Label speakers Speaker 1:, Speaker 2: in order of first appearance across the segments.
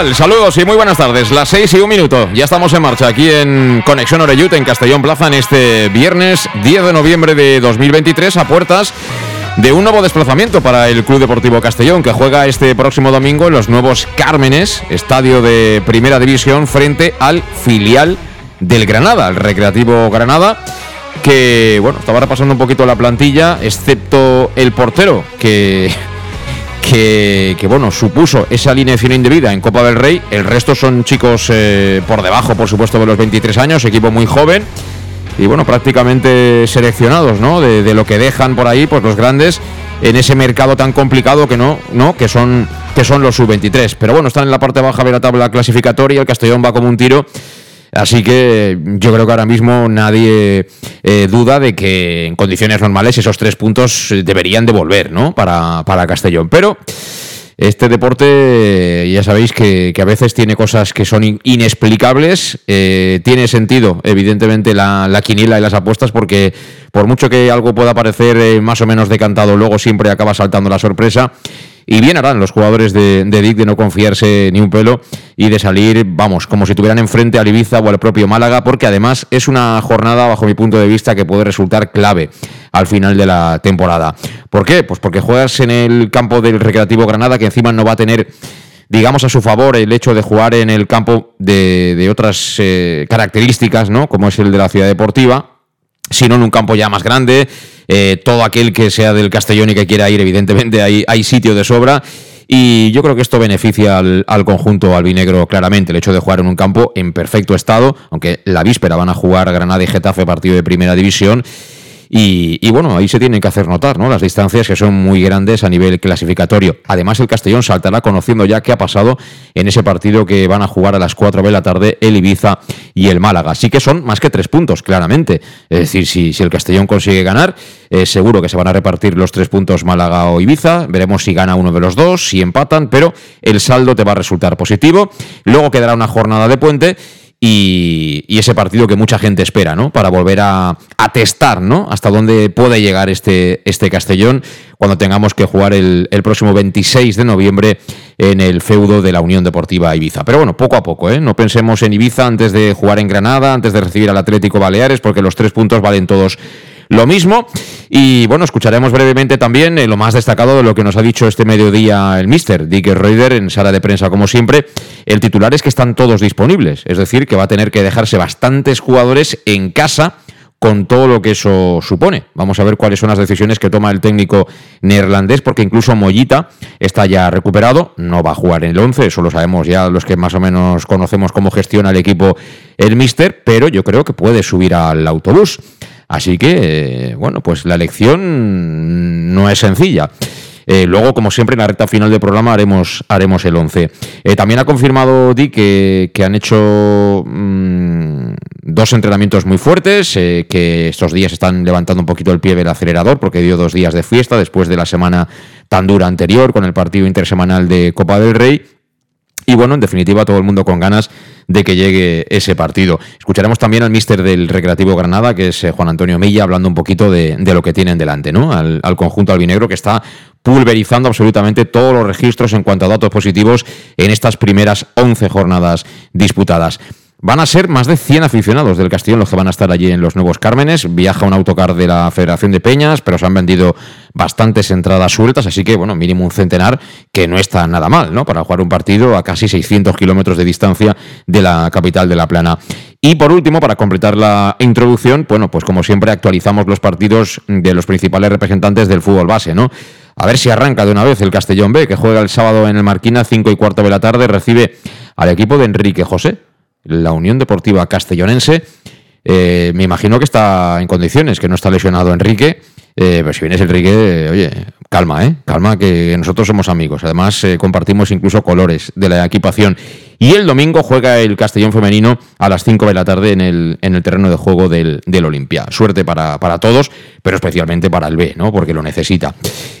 Speaker 1: Saludos y muy buenas tardes. Las 6 y un minuto. Ya estamos en marcha aquí en Conexión Oreyut en Castellón Plaza en este viernes 10 de noviembre de 2023 a puertas de un nuevo desplazamiento para el Club Deportivo Castellón que juega este próximo domingo en los nuevos Cármenes, estadio de Primera División frente al filial del Granada, el Recreativo Granada que bueno, estaba repasando un poquito la plantilla, excepto el portero que que, bueno, supuso esa alineación indebida en Copa del Rey. El resto son chicos eh, por debajo, por supuesto, de los 23 años, equipo muy joven y bueno, prácticamente seleccionados, ¿no? De, lo que dejan por ahí, pues los grandes en ese mercado tan complicado que no, ¿no? Que son, que son los sub-23. Pero bueno, están en la parte baja de la tabla clasificatoria, el Castellón va como un tiro Así que yo creo que ahora mismo nadie eh, duda de que en condiciones normales esos tres puntos deberían devolver, ¿no? Para, para Castellón. Pero este deporte ya sabéis que, a veces tiene cosas que son inexplicables. Eh, tiene sentido, evidentemente, la, la, quiniela y las apuestas, porque por mucho que algo pueda parecer eh, más o menos decantado, luego siempre acaba saltando la sorpresa. Y bien harán los jugadores de, de Dick de no confiarse ni un pelo y de salir, vamos, como si tuvieran enfrente al Ibiza o al propio Málaga, porque además es una jornada, bajo mi punto de vista, que puede resultar clave al final de la temporada. ¿Por qué? Pues porque juegas en el campo del Recreativo Granada, que encima no va a tener digamos, a su favor el hecho de jugar en el campo de, otras eh, características, ¿no? Como es el de la ciudad deportiva, sino en un campo ya más grande, eh, todo aquel que sea del Castellón y que quiera ir, evidentemente hay, sitio de sobra. Y yo creo que esto beneficia al, al, conjunto albinegro claramente, el hecho de jugar en un campo en perfecto estado, aunque la víspera van a jugar Granada y Getafe partido de primera división. Y, bueno, ahí se tienen que hacer notar ¿no? las distancias que son muy grandes a nivel clasificatorio. Además, el Castellón saltará conociendo ya qué ha pasado en ese partido que van a jugar a las 4 de la tarde el Ibiza y el Málaga. Así que son más que tres puntos, claramente. Es decir, si, si el Castellón consigue ganar, eh, seguro que se van a repartir los tres puntos Málaga o Ibiza. Veremos si gana uno de los dos, si empatan, pero el saldo te va a resultar positivo. Luego quedará una jornada de puente y, ese partido que mucha gente espera, ¿no? Para volver a, testar, ¿no? Hasta dónde puede llegar este, este Castellón cuando tengamos que jugar el, el, próximo 26 de noviembre en el feudo de la Unión Deportiva Ibiza. Pero bueno, poco a poco, ¿eh? No pensemos en Ibiza antes de jugar en Granada, antes de recibir al Atlético Baleares, porque los tres puntos valen todos lo mismo. Y bueno, escucharemos brevemente también eh, lo más destacado de lo que nos ha dicho este mediodía el mister Dick Reuter en sala de prensa, como siempre. El titular es que están todos disponibles, es decir, que va a tener que dejarse bastantes jugadores en casa con todo lo que eso supone. Vamos a ver cuáles son las decisiones que toma el técnico neerlandés, porque incluso Mollita está ya recuperado, no va a jugar en el 11, eso lo sabemos ya los que más o menos conocemos cómo gestiona el equipo el Mister, pero yo creo que puede subir al autobús. Así que, bueno, pues la elección no es sencilla. Eh, luego, como siempre, en la recta final del programa haremos, haremos el 11. Eh, también ha confirmado Di que, han hecho mm, dos entrenamientos muy fuertes, eh, que estos días están levantando un poquito el pie del acelerador porque dio dos días de fiesta después de la semana tan dura anterior con el partido intersemanal de Copa del Rey. Y bueno, en definitiva, todo el mundo con ganas de que llegue ese partido. Escucharemos también al míster del Recreativo Granada, que es eh, Juan Antonio Milla, hablando un poquito de, lo que tienen delante, ¿no? Al, al conjunto albinegro que está pulverizando absolutamente todos los registros en cuanto a datos positivos en estas primeras 11 jornadas disputadas. Van a ser más de 100 aficionados del Castellón los que van a estar allí en los Nuevos Cármenes. Viaja un autocar de la Federación de Peñas, pero se han vendido bastantes entradas sueltas, así que, bueno, mínimo un centenar, que no está nada mal, ¿no? Para jugar un partido a casi 600 kilómetros de distancia de la capital de La Plana. Y por último, para completar la introducción, bueno, pues como siempre actualizamos los partidos de los principales representantes del fútbol base, ¿no? A ver si arranca de una vez el Castellón B, que juega el sábado en el Marquina, 5 y cuarto de la tarde, recibe al equipo de Enrique José la Unión Deportiva Castellonense. Eh, me imagino que está en condiciones, que no está lesionado Enrique. Eh, pero si vienes Enrique, oye, calma, ¿eh? Calma, que nosotros somos amigos. Además, eh, compartimos incluso colores de la equipación. Y el domingo juega el Castellón Femenino a las 5 de la tarde en el, en el terreno de juego del, del Olimpia. Suerte para, para, todos, pero especialmente para el B, ¿no? Porque lo necesita.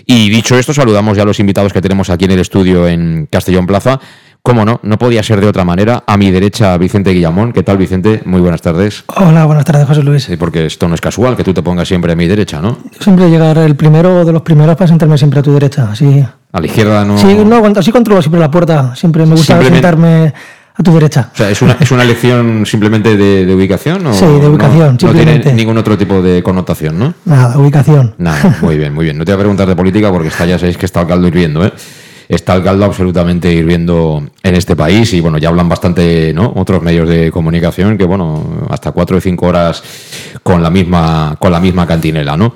Speaker 1: Y dicho esto, saludamos ya a los invitados que tenemos aquí en el estudio en Castellón Plaza. Cómo no, no podía ser de otra manera. A mi derecha, Vicente Guillamón. ¿Qué tal, Vicente? Muy buenas tardes.
Speaker 2: Hola, buenas tardes, José Luis.
Speaker 1: Sí, porque esto no es casual, que tú te pongas siempre a mi derecha, ¿no?
Speaker 2: Siempre llegar el primero de los primeros para sentarme siempre a tu derecha, así.
Speaker 1: A la izquierda no.
Speaker 2: Sí, no, así controlo siempre la puerta. Siempre me gusta sentarme a tu derecha.
Speaker 1: O sea, ¿es una, es una elección simplemente de, ubicación? ¿o
Speaker 2: sí, de ubicación,
Speaker 1: no, no, tiene ningún otro tipo de connotación, ¿no?
Speaker 2: Nada, ubicación.
Speaker 1: Nada, muy bien, muy bien. No te voy a preguntar de política porque está, ya sabéis que está el caldo hirviendo, ¿eh? Está el caldo absolutamente hirviendo en este país y bueno, ya hablan bastante, ¿no? Otros medios de comunicación que bueno, hasta cuatro o cinco horas con la misma, con la misma cantinela, ¿no?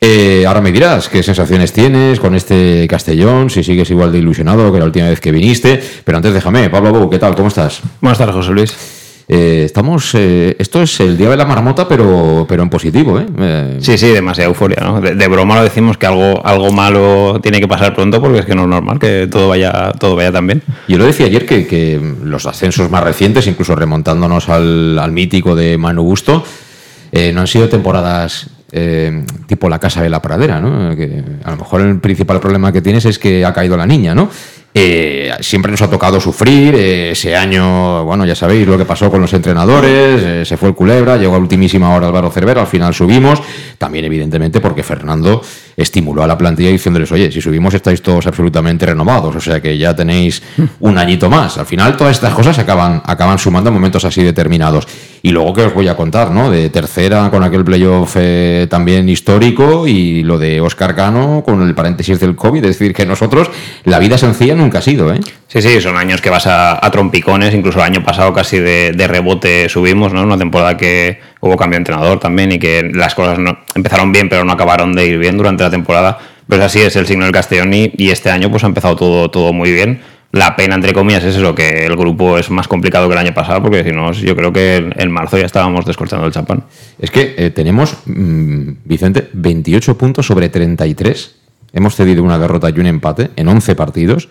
Speaker 1: Eh, ahora me dirás qué sensaciones tienes con este Castellón, si sigues igual de ilusionado que la última vez que viniste. Pero antes déjame, Pablo ¿qué tal? ¿Cómo estás?
Speaker 3: Buenas tardes, José Luis.
Speaker 1: Eh, estamos, eh, esto es el día de la marmota, pero, pero en positivo, ¿eh?
Speaker 3: Sí, sí, demasiada euforia, ¿no? De, broma lo decimos que algo, algo malo tiene que pasar pronto porque es que no es normal que todo vaya, todo vaya tan bien.
Speaker 1: Yo lo decía ayer que, que los ascensos más recientes, incluso remontándonos al, al mítico de Manu Gusto, no han sido temporadas tipo la casa de la pradera, ¿no? Que a lo mejor el principal problema que tienes es que ha caído la niña, ¿no? Eh, siempre nos ha tocado sufrir. Eh, ese año, bueno, ya sabéis lo que pasó con los entrenadores. Eh, se fue el Culebra, llegó a ultimísima hora Álvaro Cervera, al final subimos. También, evidentemente, porque Fernando estimuló a la plantilla diciéndoles, oye, si subimos estáis todos absolutamente renovados, o sea que ya tenéis un añito más. Al final, todas estas cosas acaban, acaban sumando en momentos así determinados. Y luego que os voy a contar, ¿no? De tercera con aquel playoff también histórico y lo de Oscar Cano con el paréntesis del COVID. Es decir, que nosotros la vida sencilla nunca ha sido, ¿eh?
Speaker 3: Sí, sí, son años que vas a, trompicones, incluso el año pasado casi de, rebote subimos, ¿no? Una temporada que hubo cambio de entrenador también y que las cosas no, empezaron bien pero no acabaron de ir bien durante la temporada. Pues así es el signo del Castellón y, este año pues ha empezado todo, todo muy bien. La pena, entre comillas, es eso, que el grupo es más complicado que el año pasado, porque si no, yo creo que en marzo ya estábamos descorchando el champán.
Speaker 1: Es que eh, tenemos, mm, Vicente, 28 puntos sobre 33. Hemos cedido una derrota y un empate en 11 partidos.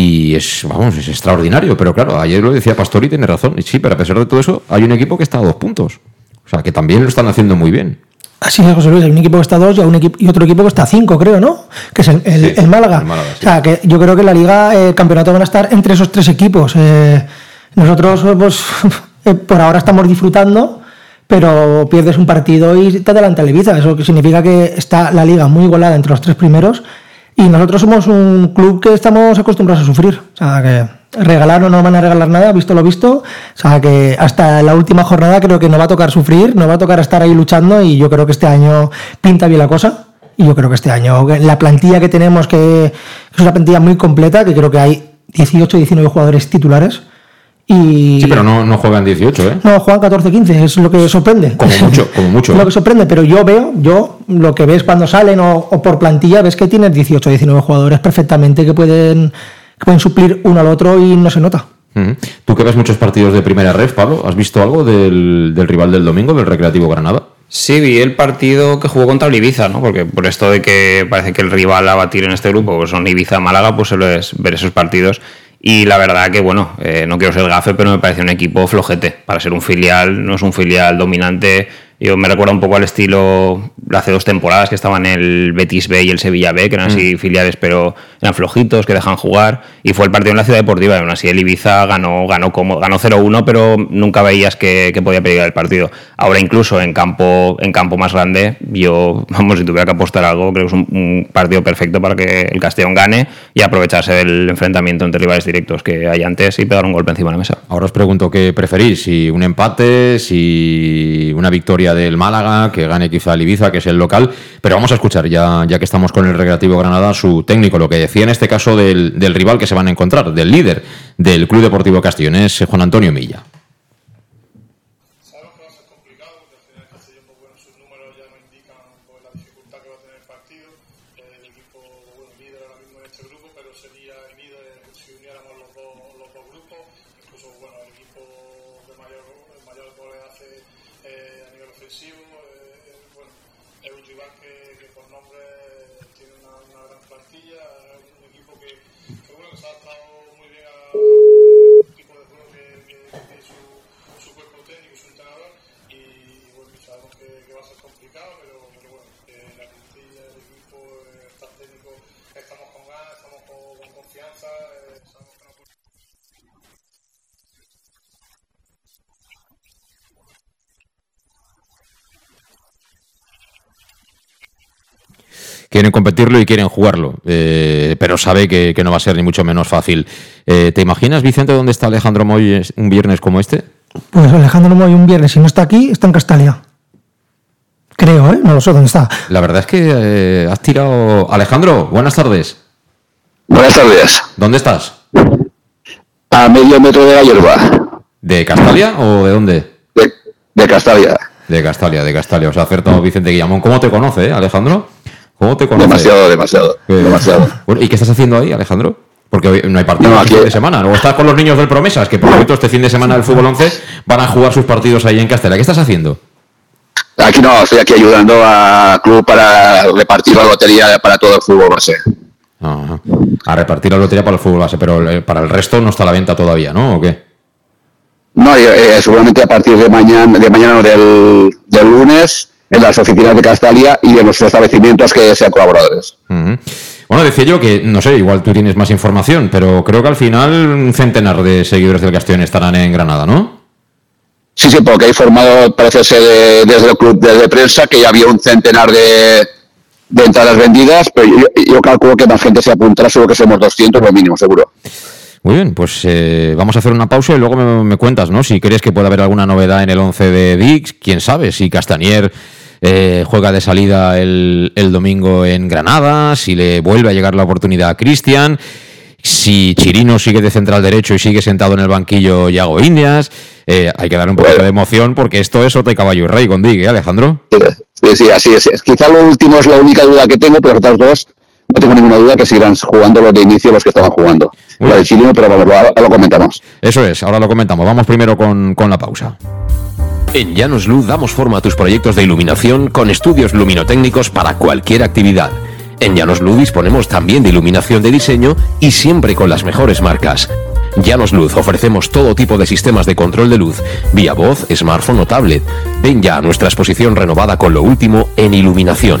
Speaker 1: Y es, vamos, es extraordinario. Pero claro, ayer lo decía Pastori, tiene razón. Y sí, pero a pesar de todo eso, hay un equipo que está a dos puntos. O sea, que también lo están haciendo muy bien.
Speaker 2: Así es, José Luis. Hay un equipo que está a dos y, un equipo, y otro equipo que está a cinco, creo, ¿no? Que es el, Málaga. O sea, que yo creo que la Liga, el campeonato van a estar entre esos tres equipos. Eh, nosotros, pues, eh, por ahora estamos disfrutando, pero pierdes un partido y te adelanta el Ibiza. Eso significa que está la Liga muy igualada entre los tres primeros y nosotros somos un club que estamos acostumbrados a sufrir. O sea, que regalar no nos van a regalar nada, visto lo visto. O sea, que hasta la última jornada creo que no va a tocar sufrir, no va a tocar estar ahí luchando y yo creo que este año pinta bien la cosa. Y yo creo que este año la plantilla que tenemos, que es una plantilla muy completa, que creo que hay 18, 19 jugadores titulares,
Speaker 1: Sí, pero no, no juegan 18, ¿eh?
Speaker 2: No, juegan 14, 15, es lo que sorprende.
Speaker 1: Como mucho, como mucho.
Speaker 2: lo que sorprende, pero yo veo, yo lo que ves cuando salen o, por plantilla, ves que tienes 18, 19 jugadores perfectamente que pueden, que pueden suplir uno al otro y no se nota.
Speaker 1: Tú que ves muchos partidos de primera red, Pablo, ¿has visto algo del, del rival del domingo, del Recreativo Granada?
Speaker 3: Sí, vi el partido que jugó contra el Ibiza, ¿no? Porque por esto de que parece que el rival a batir en este grupo pues son Ibiza-Málaga, pues suelo ver esos partidos y la verdad que, bueno, eh, no quiero ser gafe, pero me parece un equipo flojete. Para ser un filial, no es un filial dominante, Yo me recuerdo un poco al estilo hace dos temporadas que estaban el Betis B y el Sevilla B, que eran así mm. filiales, pero eran flojitos, que dejan jugar. Y fue el partido en la Ciudad Deportiva. Y aún así el Ibiza ganó, ganó, como, ganó 0-1, pero nunca veías que, podía pedir el partido. Ahora incluso en campo, en campo más grande, yo, vamos, si tuviera que apostar algo, creo que es un, partido perfecto para que el Castellón gane y aprovecharse del enfrentamiento entre rivales directos que hay antes y pegar un golpe encima de la mesa.
Speaker 1: Ahora os pregunto qué preferís, si un empate, si una victoria del Málaga, que gane quizá el Ibiza, que es el local. Pero vamos a escuchar, ya, ya que estamos con el Recreativo Granada, su técnico, lo que decía en este caso del, del rival que se van a encontrar, del líder del Club Deportivo Castellón, es Juan Antonio Milla. Quieren competirlo y quieren jugarlo, eh, pero sabe que, no va a ser ni mucho menos fácil. Eh, ¿Te imaginas, Vicente, dónde está Alejandro Moy un viernes como este?
Speaker 2: Pues Alejandro Moy un viernes, si no está aquí, está en Castalia. Creo, ¿eh? No lo sé dónde está.
Speaker 1: La verdad es que eh, has tirado... Alejandro, buenas tardes.
Speaker 4: Buenas tardes.
Speaker 1: ¿Dónde estás?
Speaker 4: A medio metro de la hierba.
Speaker 1: ¿De Castalia o de dónde?
Speaker 4: De, de Castalia.
Speaker 1: De Castalia, de Castalia. O sea, acertado Vicente Guillamón. ¿Cómo te conoce, Alejandro? ¿Cómo te
Speaker 4: conoces? Demasiado, demasiado, demasiado.
Speaker 1: Bueno, ¿y qué estás haciendo ahí, Alejandro? Porque hoy no hay partido no, aquí fin de semana. O estás con los niños del Promesas, que por cierto este fin de semana del fútbol 11 van a jugar sus partidos ahí en Castela. ¿Qué estás haciendo?
Speaker 4: Aquí no, estoy aquí ayudando a club para repartir la lotería para todo el fútbol base.
Speaker 1: A repartir la lotería para el fútbol base, pero eh, para el resto no está a la venta todavía, ¿no? ¿O qué?
Speaker 4: No, eh, seguramente a partir de mañana, de mañana del, del lunes en las oficinas de Castalia y en los establecimientos que sean colaboradores.
Speaker 1: Bueno, decía yo que, no sé, igual tú tienes más información, pero creo que al final un centenar de seguidores del Castellón estarán en Granada, ¿no?
Speaker 4: Sí, sí, porque hay formado, parece ser, desde el club de, prensa que ya había un centenar de, entradas vendidas, pero yo, calculo que más gente se apuntará, seguro que somos 200 lo mínimo, seguro.
Speaker 1: Muy bien, pues eh, vamos a hacer una pausa y luego me, cuentas, ¿no? Si crees que puede haber alguna novedad en el 11 de Dix, quién sabe, si Castanier eh, juega de salida el, domingo en Granada, si le vuelve a llegar la oportunidad a Cristian, si Chirino sigue de central derecho y sigue sentado en el banquillo Yago Indias. Eh, hay que dar un poquito de emoción porque esto es Ota y Caballo y Rey con Dig, ¿eh, Alejandro?
Speaker 4: Sí, sí, así es. Quizá lo último es la única duda que tengo, pero otras dos no tengo ninguna duda que sigan jugando los de inicio los que estaban jugando. La de Chirino, pero ahora lo comentamos.
Speaker 1: Eso es, ahora lo comentamos. Vamos primero con, con la pausa.
Speaker 5: En Llanos Luz damos forma a tus proyectos de iluminación con estudios luminotécnicos para cualquier actividad. En Llanos Luz disponemos también de iluminación de diseño y siempre con las mejores marcas. Llanos Luz ofrecemos todo tipo de sistemas de control de luz, vía voz, smartphone o tablet. Ven ya a nuestra exposición renovada con lo último en iluminación.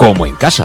Speaker 5: como en casa.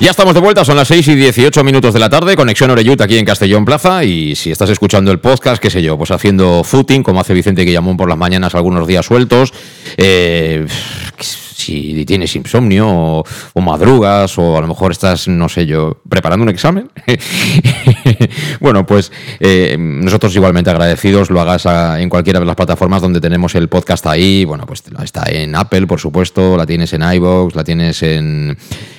Speaker 1: Ya estamos de vuelta, son las 6 y 18 minutos de la tarde, conexión Oreyut aquí en Castellón Plaza y si estás escuchando el podcast, qué sé yo, pues haciendo footing, como hace Vicente Guillamón por las mañanas algunos días sueltos, eh, si tienes insomnio o, madrugas o a lo mejor estás, no sé yo, preparando un examen. bueno, pues eh, nosotros igualmente agradecidos lo hagas en cualquiera de las plataformas donde tenemos el podcast ahí. Bueno, pues está en Apple, por supuesto, la tienes en iVoox, la tienes en,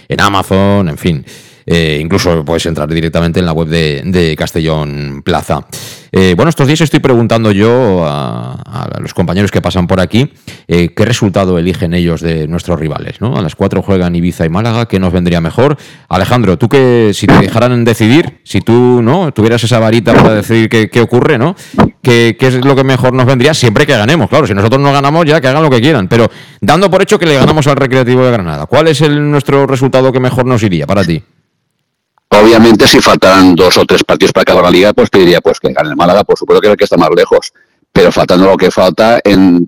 Speaker 1: en Amazon, en fin. Eh, incluso puedes entrar directamente en la web de, Castellón Plaza. Eh, bueno, estos días estoy preguntando yo a, a, los compañeros que pasan por aquí eh, qué resultado eligen ellos de nuestros rivales. ¿no? A las cuatro juegan Ibiza y Málaga, ¿qué nos vendría mejor? Alejandro, tú que si te dejaran decidir, si tú no tuvieras esa varita para decidir qué, qué ocurre, ¿no? ¿Qué, ¿Qué, es lo que mejor nos vendría? Siempre que ganemos, claro. Si nosotros no ganamos, ya que hagan lo que quieran. Pero dando por hecho que le ganamos al Recreativo de Granada, ¿cuál es el, nuestro resultado que mejor nos iría para ti?
Speaker 4: Obviamente, si faltaran dos o tres partidos para acabar la liga, pues te diría pues, que gane el Málaga, por supuesto que es el que está más lejos. pero faltando lo que falta en,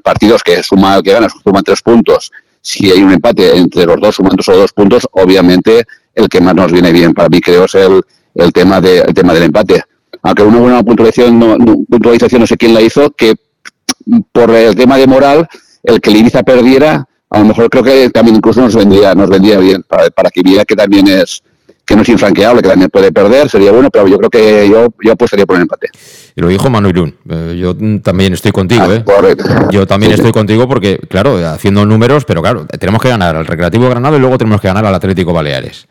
Speaker 4: partidos que suma que ganas suman tres puntos si hay un empate entre los dos sumando solo dos puntos obviamente el que más nos viene bien para mí creo es el, el tema de el tema del empate aunque una buena puntualización no, puntualización no sé quién la hizo que por el tema de moral el que el perdiera a lo mejor creo que también incluso nos vendría nos vendría bien para, para que viera que también es que no es infranqueable, que también puede perder, sería bueno, pero yo creo que yo, yo apostaría por el empate.
Speaker 1: Y lo dijo Manu Irún. Eh, yo también estoy contigo, ah, ¿eh? Yo también estoy contigo porque, claro, haciendo números, pero claro, tenemos que ganar al Recreativo Granada y luego tenemos que ganar al Atlético Baleares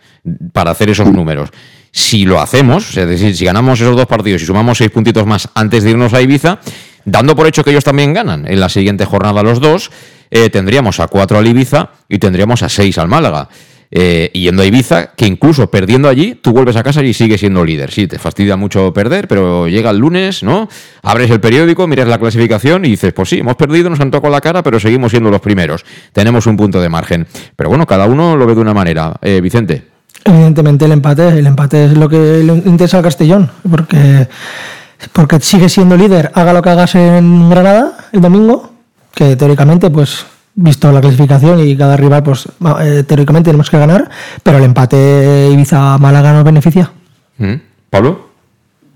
Speaker 1: para hacer esos números. Si lo hacemos, es decir, si ganamos esos dos partidos y sumamos seis puntitos más antes de irnos a Ibiza, dando por hecho que ellos también ganan en la siguiente jornada los dos, eh, tendríamos a cuatro al Ibiza y tendríamos a seis al Málaga eh, yendo a Ibiza, que incluso perdiendo allí, tú vuelves a casa y sigues siendo líder. Sí, te fastidia mucho perder, pero llega el lunes, ¿no? Abres el periódico, miras la clasificación y dices, pues sí, hemos perdido, nos han tocado la cara, pero seguimos siendo los primeros. Tenemos un punto de margen. Pero bueno, cada uno lo ve de una manera. Eh, Vicente.
Speaker 2: Evidentemente el empate, el empate es lo que le interesa al Castellón, porque, porque sigue siendo líder, haga lo que hagas en Granada el domingo, que teóricamente pues visto la clasificación y cada rival, pues eh, teóricamente tenemos que ganar, pero el empate Ibiza-Málaga nos beneficia.
Speaker 1: Mm. ¿Pablo?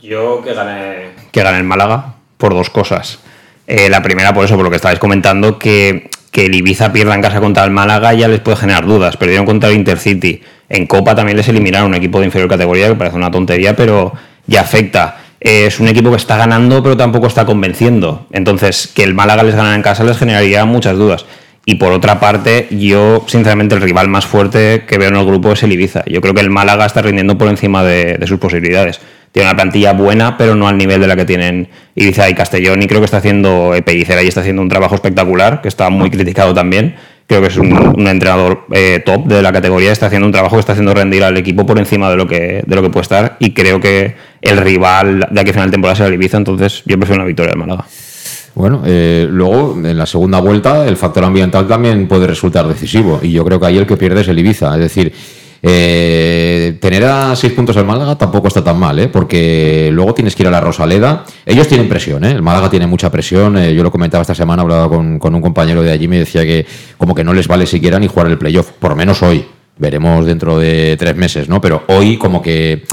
Speaker 3: Yo que gane, que gane el Málaga por dos cosas. Eh, la primera, por eso, por lo que estabais comentando, que, que el Ibiza pierda en casa contra el Málaga ya les puede generar dudas. Perdieron contra el Intercity. En Copa también les eliminaron un equipo de inferior categoría, que parece una tontería, pero ya afecta. es un equipo que está ganando, pero tampoco está convenciendo. Entonces, que el Málaga les ganara en casa les generaría muchas dudas. Y por otra parte, yo, sinceramente, el rival más fuerte que veo en el grupo es el Ibiza. Yo creo que el Málaga está rindiendo por encima de, sus posibilidades. Tiene una plantilla buena, pero no al nivel de la que tienen Ibiza y Castellón. Y creo que está haciendo, Pellicera y está haciendo un trabajo espectacular, que está muy criticado también. Creo que es un, entrenador eh, top de la categoría. Está haciendo un trabajo que está haciendo rendir al equipo por encima de lo que, de lo que puede estar. Y creo que el rival de aquí a final de temporada será el Ibiza. Entonces, yo prefiero una victoria del Málaga.
Speaker 1: Bueno, eh, luego en la segunda vuelta el factor ambiental también puede resultar decisivo y yo creo que ahí el que pierde es el Ibiza. Es decir, eh, tener a seis puntos el Málaga tampoco está tan mal, ¿eh? porque luego tienes que ir a la Rosaleda. Ellos tienen presión, ¿eh? el Málaga tiene mucha presión. Eh, yo lo comentaba esta semana, hablaba con, con un compañero de allí, me decía que como que no les vale siquiera ni jugar el playoff, por menos hoy. Veremos dentro de tres meses, ¿no? Pero hoy como que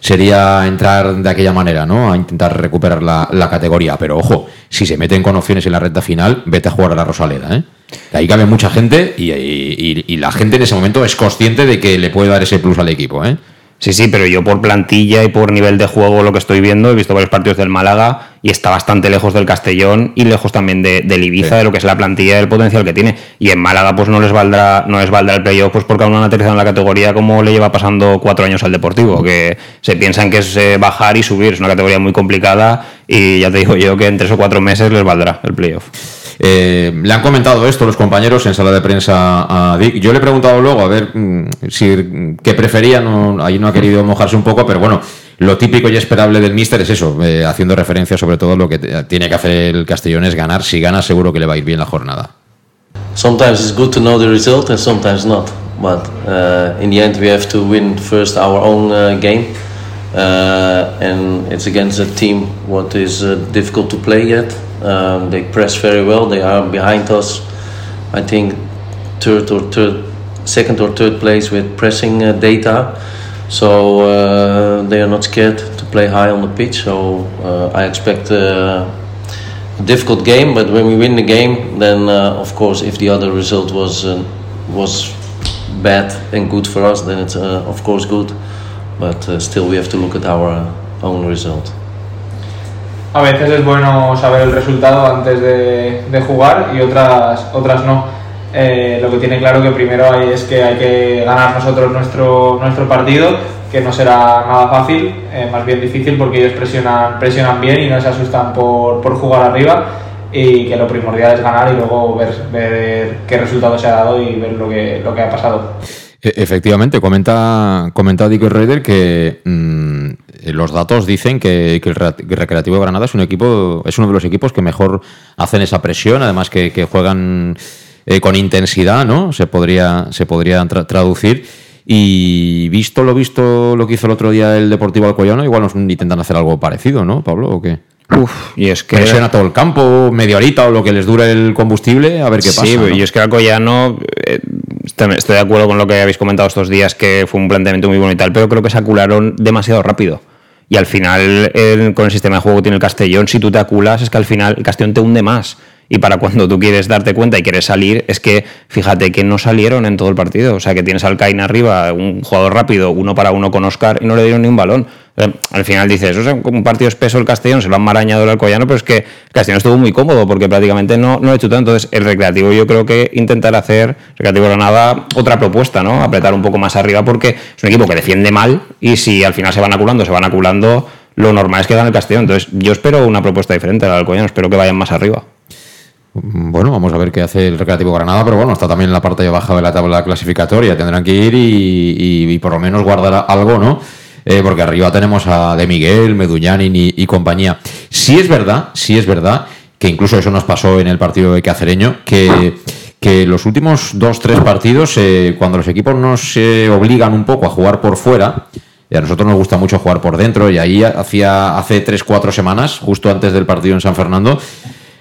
Speaker 1: sería entrar de aquella manera, ¿no? A intentar recuperar la, categoría. Pero ojo, si se meten con opciones en la recta final, vete a jugar a la Rosaleda, ¿eh? Ahí cabe mucha gente y, y, la gente en ese momento es consciente de que le puede dar ese plus al equipo, ¿eh?
Speaker 3: Sí, sí, pero yo por plantilla y por nivel de juego lo que estoy viendo, he visto varios partidos del Málaga y está bastante lejos del Castellón y lejos también de, del Ibiza, de lo que es la plantilla y el potencial que tiene. Y en Málaga pues no les valdrá, no les valdrá el playoff pues porque aún no han aterrizado en la categoría como le lleva pasando cuatro años al Deportivo, que se piensan que es eh, bajar y subir, es una categoría muy complicada y ya te digo yo que en tres o cuatro meses les valdrá el playoff.
Speaker 1: Eh, le han comentado esto los compañeros en sala de prensa a Dick. Yo le he preguntado luego a ver mm, si qué prefería, ahí no ha querido mojarse un poco, pero bueno, lo típico y esperable del Mister es eso, eh, haciendo referencia sobre todo a lo que tiene que hacer el Castellón es ganar. Si gana, seguro que le va a ir bien la jornada.
Speaker 6: Sometimes it's good to know the result and sometimes not. But uh, in the end, we have to win first our own uh, game. Uh, and it's against a team what is uh, difficult to play yet. Um, they press very well. They are behind us. I think third or third, second or third place with pressing uh, data. So uh, they are not scared to play high on the pitch. So uh, I expect uh, a difficult game. But when we win the game, then uh, of course, if the other result was was bad and good for us, then it's of course good. But still, we have to look at our own result.
Speaker 7: A veces es bueno saber el resultado antes de, jugar y otras, otras no. Eh, lo que tiene claro que primero hay, es que hay que ganar nosotros nuestro, nuestro partido, que no será nada fácil, eh, más bien difícil porque ellos presionan, presionan bien y no se asustan por, por jugar arriba y que lo primordial es ganar y luego ver, ver qué resultado se ha dado y ver lo que, lo que ha pasado.
Speaker 1: E, efectivamente, comenta, comenta Dick Reuter que mm, los datos dicen que, el Recreativo de Granada es un equipo, es uno de los equipos que mejor hacen esa presión, además que, juegan eh, con intensidad, ¿no? Se podría, se podría traducir. Y visto lo visto lo que hizo el otro día el Deportivo Alcoyano, igual nos intentan hacer algo parecido, ¿no, Pablo? ¿O qué?
Speaker 3: Uf, y es que.
Speaker 1: Presiona todo el campo, media horita o lo que les dure el combustible, a ver qué pasa.
Speaker 3: Sí,
Speaker 1: ¿no?
Speaker 3: y es que Alcoyano, eh, estoy de acuerdo con lo que habéis comentado estos días, que fue un planteamiento muy bueno y tal, pero creo que se acularon demasiado rápido. Y al final, con el sistema de juego que tiene el Castellón, si tú te aculas, es que al final el Castellón te hunde más. Y para cuando tú quieres darte cuenta y quieres salir, es que fíjate que no salieron en todo el partido. O sea, que tienes al Cain arriba, un jugador rápido, uno para uno con Oscar, y no le dieron ni un balón. Al final dices, o sea, un partido espeso el Castellón, se lo han marañado el Alcoyano, pero es que el Castellón estuvo muy cómodo porque prácticamente no, no le chutó. Entonces, el Recreativo yo creo que intentar hacer, Recreativo Granada, otra propuesta, ¿no? Apretar un poco más arriba porque es un equipo que defiende mal y si al final se van aculando, se van aculando, lo normal es que gane el Castellón. Entonces, yo espero una propuesta diferente al Alcoyano, espero que vayan más arriba.
Speaker 1: Bueno, vamos a ver qué hace el Recreativo Granada, pero bueno, está también en la parte baja de la tabla clasificatoria. Tendrán que ir y, por lo menos guardar algo, ¿no? Eh, porque arriba tenemos a De Miguel, Meduñanin y, compañía. Sí es verdad, sí es verdad que incluso eso nos pasó en el partido de Cacereño, que, que los últimos dos, tres partidos, eh, cuando los equipos nos obligan un poco a jugar por fuera, y a nosotros nos gusta mucho jugar por dentro, y ahí hacía hace tres, cuatro semanas, justo antes del partido en San Fernando,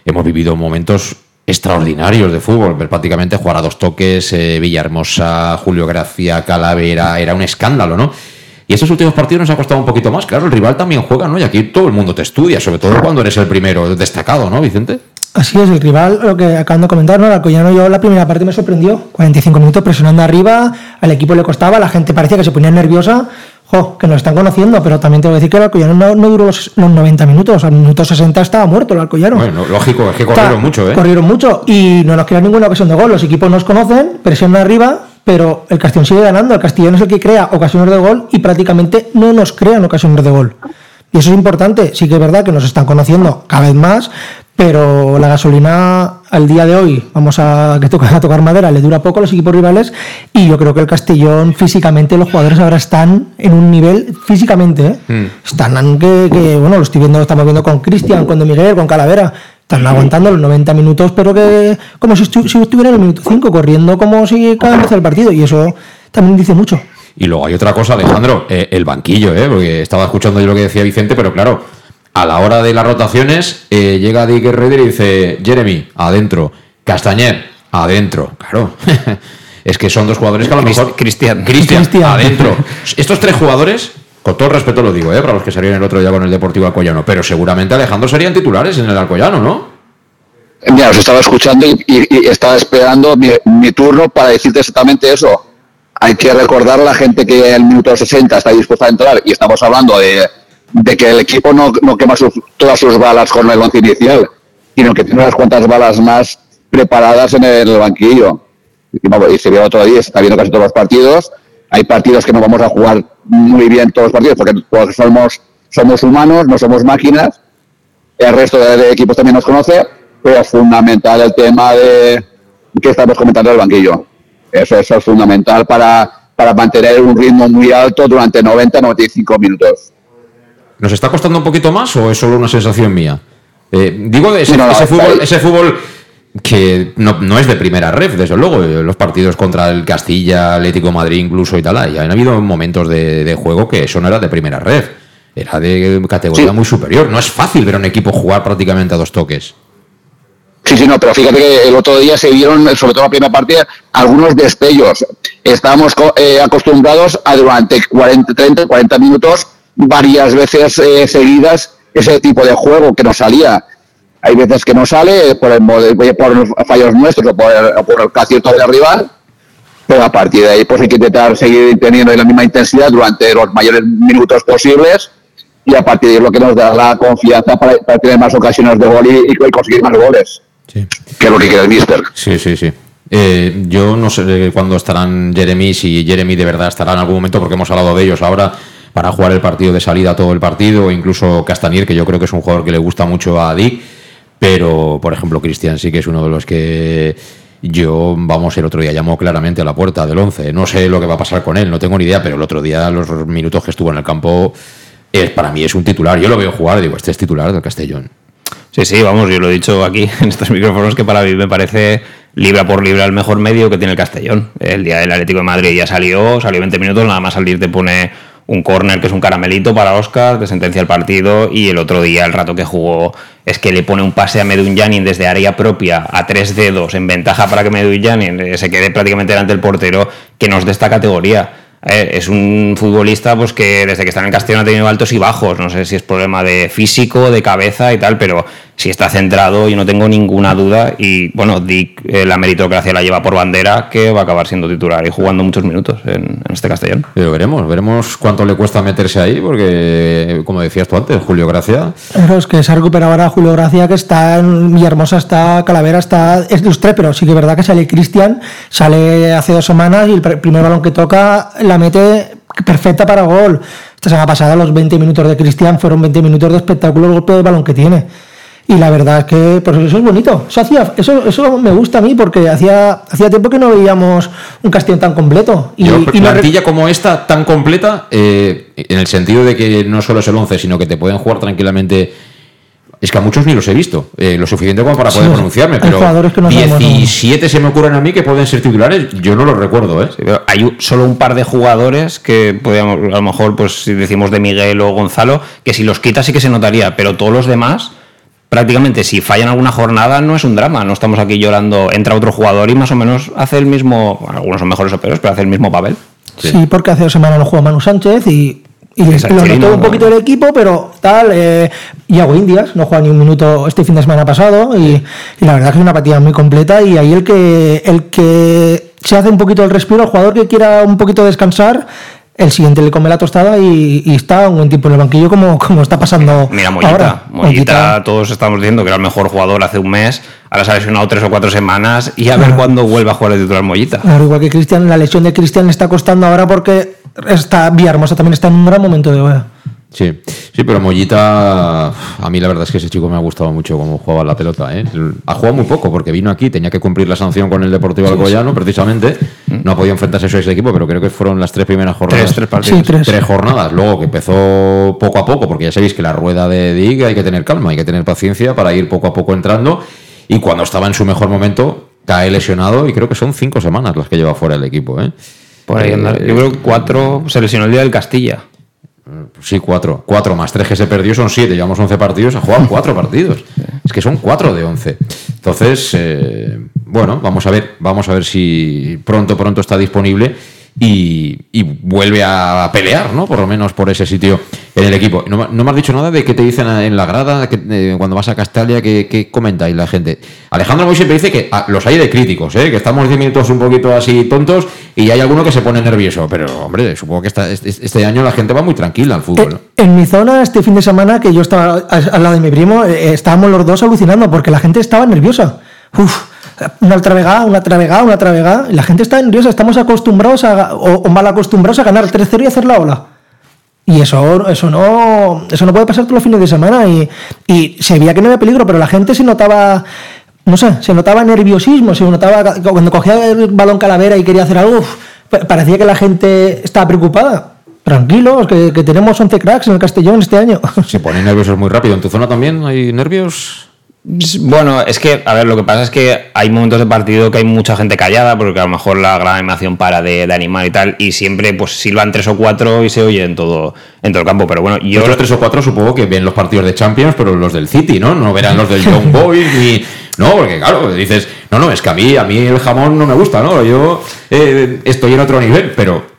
Speaker 1: hemos vivido momentos extraordinarios de fútbol, prácticamente jugar a dos toques, eh, Villahermosa, Julio Gracia, Calavera, era un escándalo, ¿no? Y estos últimos partidos nos ha costado un poquito más, claro, el rival también juega, ¿no? Y aquí todo el mundo te estudia, sobre todo cuando eres el primero destacado, ¿no, Vicente?
Speaker 2: Así es, el rival, lo que acaban de comentar, ¿no? Alcoyano yo la primera parte me sorprendió. 45 minutos presionando arriba, al equipo le costaba, la gente parecía que se ponía nerviosa. Jo, que nos están conociendo, pero también tengo que decir que el Alcoyano no, no duró los, los 90 minutos, al minuto 60 estaba muerto el Alcoyano.
Speaker 1: Bueno, lógico, es que corrieron mucho, ¿eh?
Speaker 2: Corrieron mucho y no nos crean ninguna ocasión de gol. Los equipos nos conocen, presionan arriba, pero el Castellón sigue ganando. El Castellón es el que crea ocasiones de gol y prácticamente no nos crean ocasiones de gol. Y eso es importante. Sí que es verdad que nos están conociendo cada vez más, pero la gasolina al día de hoy, vamos a que toca a tocar madera, le dura poco a los equipos rivales y yo creo que el Castellón físicamente, los jugadores ahora están en un nivel físicamente, ¿eh?
Speaker 1: Mm.
Speaker 2: están que, que, bueno, lo estoy viendo, lo estamos viendo con Cristian, con De Miguel, con Calavera. Están aguantando los 90 minutos, pero que como si, estu- si estuviera en el minuto 5, corriendo como si cada vez el partido. Y eso también dice mucho.
Speaker 1: Y luego hay otra cosa, Alejandro, eh, el banquillo, ¿eh? porque estaba escuchando yo lo que decía Vicente, pero claro, a la hora de las rotaciones eh, llega Dick Herrera y dice, Jeremy, adentro, Castañer, adentro, claro. es que son dos jugadores que a lo mejor...
Speaker 3: Cristian.
Speaker 1: Cristian,
Speaker 2: Cristian.
Speaker 1: adentro. Estos tres jugadores, con todo respeto lo digo, ¿eh? para los que salieron el otro día con el Deportivo Alcoyano, pero seguramente Alejandro serían titulares en el Alcoyano, ¿no?
Speaker 4: Mira, os estaba escuchando y, y- y estaba esperando mi, mi turno para decirte exactamente eso. Hay que recordar a la gente que el minuto 60 está dispuesta a entrar y estamos hablando de, que el equipo no, no quema sus- todas sus balas con el once inicial, sino que tiene unas cuantas balas más preparadas en el banquillo. Y, se vio otro día, está viendo casi todos los partidos. Hay partidos que no vamos a jugar muy bien todos los partidos porque, somos, somos humanos, no somos máquinas el resto de, equipos también nos conoce, pero fundamental el tema de que estamos comentando del banquillo. Eso, eso es fundamental para, para mantener un ritmo muy alto durante 90-95 minutos.
Speaker 1: ¿Nos está costando un poquito más o es solo una sensación mía? Eh, digo de ese,
Speaker 4: No, no,
Speaker 1: ese
Speaker 4: está
Speaker 1: fútbol, ese fútbol que no, no es de primera ref, desde luego. eh, Los partidos contra el Castilla, Atlético Madrid incluso y tal, han habido momentos de, de juego que eso no era de primera ref. Era de categoría muy superior. No es fácil ver a un equipo jugar prácticamente a dos toques.
Speaker 4: Sí, sí, no, pero fíjate que el otro día se vieron, sobre todo la primera parte, algunos destellos. Estábamos eh, acostumbrados a durante 40, 30, 40 minutos, varias veces eh, seguidas, ese tipo de juego que nos salía. Hay veces que no sale por, el, mode- por los fallos nuestros o por el, por el acierto del rival, pero a partir de ahí pues hay que intentar seguir teniendo la misma intensidad durante los mayores minutos posibles y a partir de ahí lo que nos da la confianza para, tener más ocasiones de gol y conseguir más goles. Que es lo que quiere el Mister.
Speaker 1: Sí, sí, sí. Eh, yo no sé cuándo estarán Jeremy, si Jeremy de verdad estará en algún momento, porque hemos hablado de ellos ahora para jugar el partido de salida todo el partido, o incluso Castanier, que yo creo que es un jugador que le gusta mucho a Dick, pero por ejemplo Cristian sí que es uno de los que yo, vamos, el otro día llamó claramente a la puerta del 11. No sé lo que va a pasar con él, no tengo ni idea, pero el otro día, los minutos que estuvo en el campo, es, para mí es un titular. Yo lo veo jugar, digo, este es titular del Castellón.
Speaker 3: Sí, sí, vamos, yo lo he dicho aquí en estos micrófonos que para mí me parece libra por libra el mejor medio que tiene el Castellón. El día del Atlético de Madrid ya salió, salió 20 minutos, nada más salir te pone un córner que es un caramelito para Oscar, te sentencia el partido y el otro día, el rato que jugó, es que le pone un pase a Medun Janin desde área propia a tres dedos en ventaja para que Medun Janin eh, se quede prácticamente delante del portero que nos de esta categoría. Eh, es un futbolista pues que desde que está en el Castellón ha tenido altos y bajos. No sé si es problema de físico, de cabeza y tal, pero si está centrado, yo no tengo ninguna duda. Y bueno, Dick, eh, la meritocracia la lleva por bandera, que va a acabar siendo titular y jugando muchos minutos en, este Castellón.
Speaker 1: Pero veremos, veremos cuánto le cuesta meterse ahí, porque como decías tú antes, Julio Gracia.
Speaker 2: Pero es que se ha recuperado ahora Julio Gracia, que está en Villahermosa, está Calavera, está. Es los tres, pero sí que es verdad que sale Cristian, sale hace dos semanas y el primer balón que toca la mete perfecta para gol. Esta semana pasada, los 20 minutos de Cristian fueron 20 minutos de espectáculo el golpe de balón que tiene. Y la verdad es que pues eso es bonito. Eso, hacía, eso, eso me gusta a mí porque hacía, hacía tiempo que no veíamos un Castellón tan completo.
Speaker 1: Y, una plantilla como esta, tan completa, eh, en el sentido de que no solo es el 11, sino que te pueden jugar tranquilamente. Es que a muchos ni los he visto, eh, lo suficiente como para poder pronunciarme, pero
Speaker 2: que no
Speaker 1: 17 se me ocurren a mí que pueden ser titulares, yo no los recuerdo. ¿eh?
Speaker 3: hay solo un par de jugadores que podríamos, a lo mejor, pues si decimos de Miguel o Gonzalo, que si los quitas sí que se notaría, pero todos los demás prácticamente si fallan alguna jornada no es un drama, no estamos aquí llorando, entra otro jugador y más o menos hace el mismo, bueno, algunos son mejores o peores, pero hace el mismo papel.
Speaker 2: Sí, porque hace dos semanas no juega Manu Sánchez y, y lo notó un poquito el equipo, pero tal, eh, Iago Indias no juega ni un minuto este fin de semana pasado y, y, la verdad que es una partida muy completa y ahí el que, el que se hace un poquito el respiro, el jugador que quiera un poquito descansar, el siguiente le come la tostada y, está un buen tiempo en el banquillo como, como está pasando
Speaker 3: Mira, Mollita, Mollita, todos estamos diciendo que era el mejor jugador hace un mes, ahora se ha lesionado tres o cuatro semanas y a ver cuándo vuelve a jugar el titular Mollita.
Speaker 2: Claro, igual que Cristian, la lesión de Cristian le está costando ahora porque está Villahermosa también está en un gran momento de.
Speaker 1: Sí, sí, pero Mollita, a mí la verdad es que ese chico me ha gustado mucho cómo jugaba la pelota. ¿eh? Ha jugado muy poco porque vino aquí, tenía que cumplir la sanción con el Deportivo Alcoyano, precisamente. Mm. No ha podido enfrentarse a ese equipo, pero creo que fueron las tres primeras jornadas.
Speaker 3: Tres, tres partidos.
Speaker 1: tres. jornadas. Luego que empezó poco a poco, porque ya sabéis que la rueda de DIG hay que tener calma, hay que tener paciencia para ir poco a poco entrando. Y cuando estaba en su mejor momento, cae lesionado y creo que son cinco semanas las que lleva fuera el equipo. ¿eh?
Speaker 3: Por ahí, eh, yo creo que cuatro se lesionó el día del Castilla.
Speaker 1: Sí, cuatro. Cuatro más tres que se perdió son siete. Llevamos once partidos. Ha jugado cuatro partidos. Es que son cuatro de once. Entonces, eh, bueno, vamos a ver. Vamos a ver si pronto, pronto está disponible y, vuelve a pelear, ¿no? Por lo menos por ese sitio en el equipo. No, me has dicho nada de qué te dicen en la grada, que, cuando vas a Castalia, ¿qué, comentáis la gente? Alejandro Moy siempre dice que ah, los hay de críticos, ¿eh? que estamos 10 minutos un poquito así tontos y hay alguno que se pone nervioso. Pero, hombre, supongo que este, año la gente va muy tranquila al fútbol.
Speaker 2: Eh, en mi zona, este fin de semana, que yo estaba al lado de mi primo, eh, estábamos los dos alucinando porque la gente estaba nerviosa. Una otra vegada, una otra vegada, una otra vegada. La gente está nerviosa, estamos acostumbrados a, o, mal acostumbrados a ganar 3-0 y hacer la ola. Y eso, eso, no, eso no puede pasar todos los fines de semana. Y, y se veía que no había peligro, pero la gente se notaba, no sé, se notaba nerviosismo, se notaba cuando cogía el balón calavera y quería hacer algo, parecía que la gente estaba preocupada. Tranquilos, que, que tenemos 11 cracks en el Castellón este año.
Speaker 1: Se ponen nerviosos muy rápido. ¿En tu zona también hay nervios?
Speaker 3: Bueno, es que, a ver, lo que pasa es que hay momentos de partido que hay mucha gente callada, porque a lo mejor la gran animación para de, animar y tal, y siempre pues silban tres o cuatro y se oye en todo, en todo el campo. Pero bueno, yo.
Speaker 1: Los tres o cuatro supongo que ven los partidos de Champions, pero los del City, ¿no? No verán los del Young Boys ni. No, porque claro, dices, no, no, es que a mí, a mí el jamón no me gusta, ¿no? Yo eh, estoy en otro nivel, pero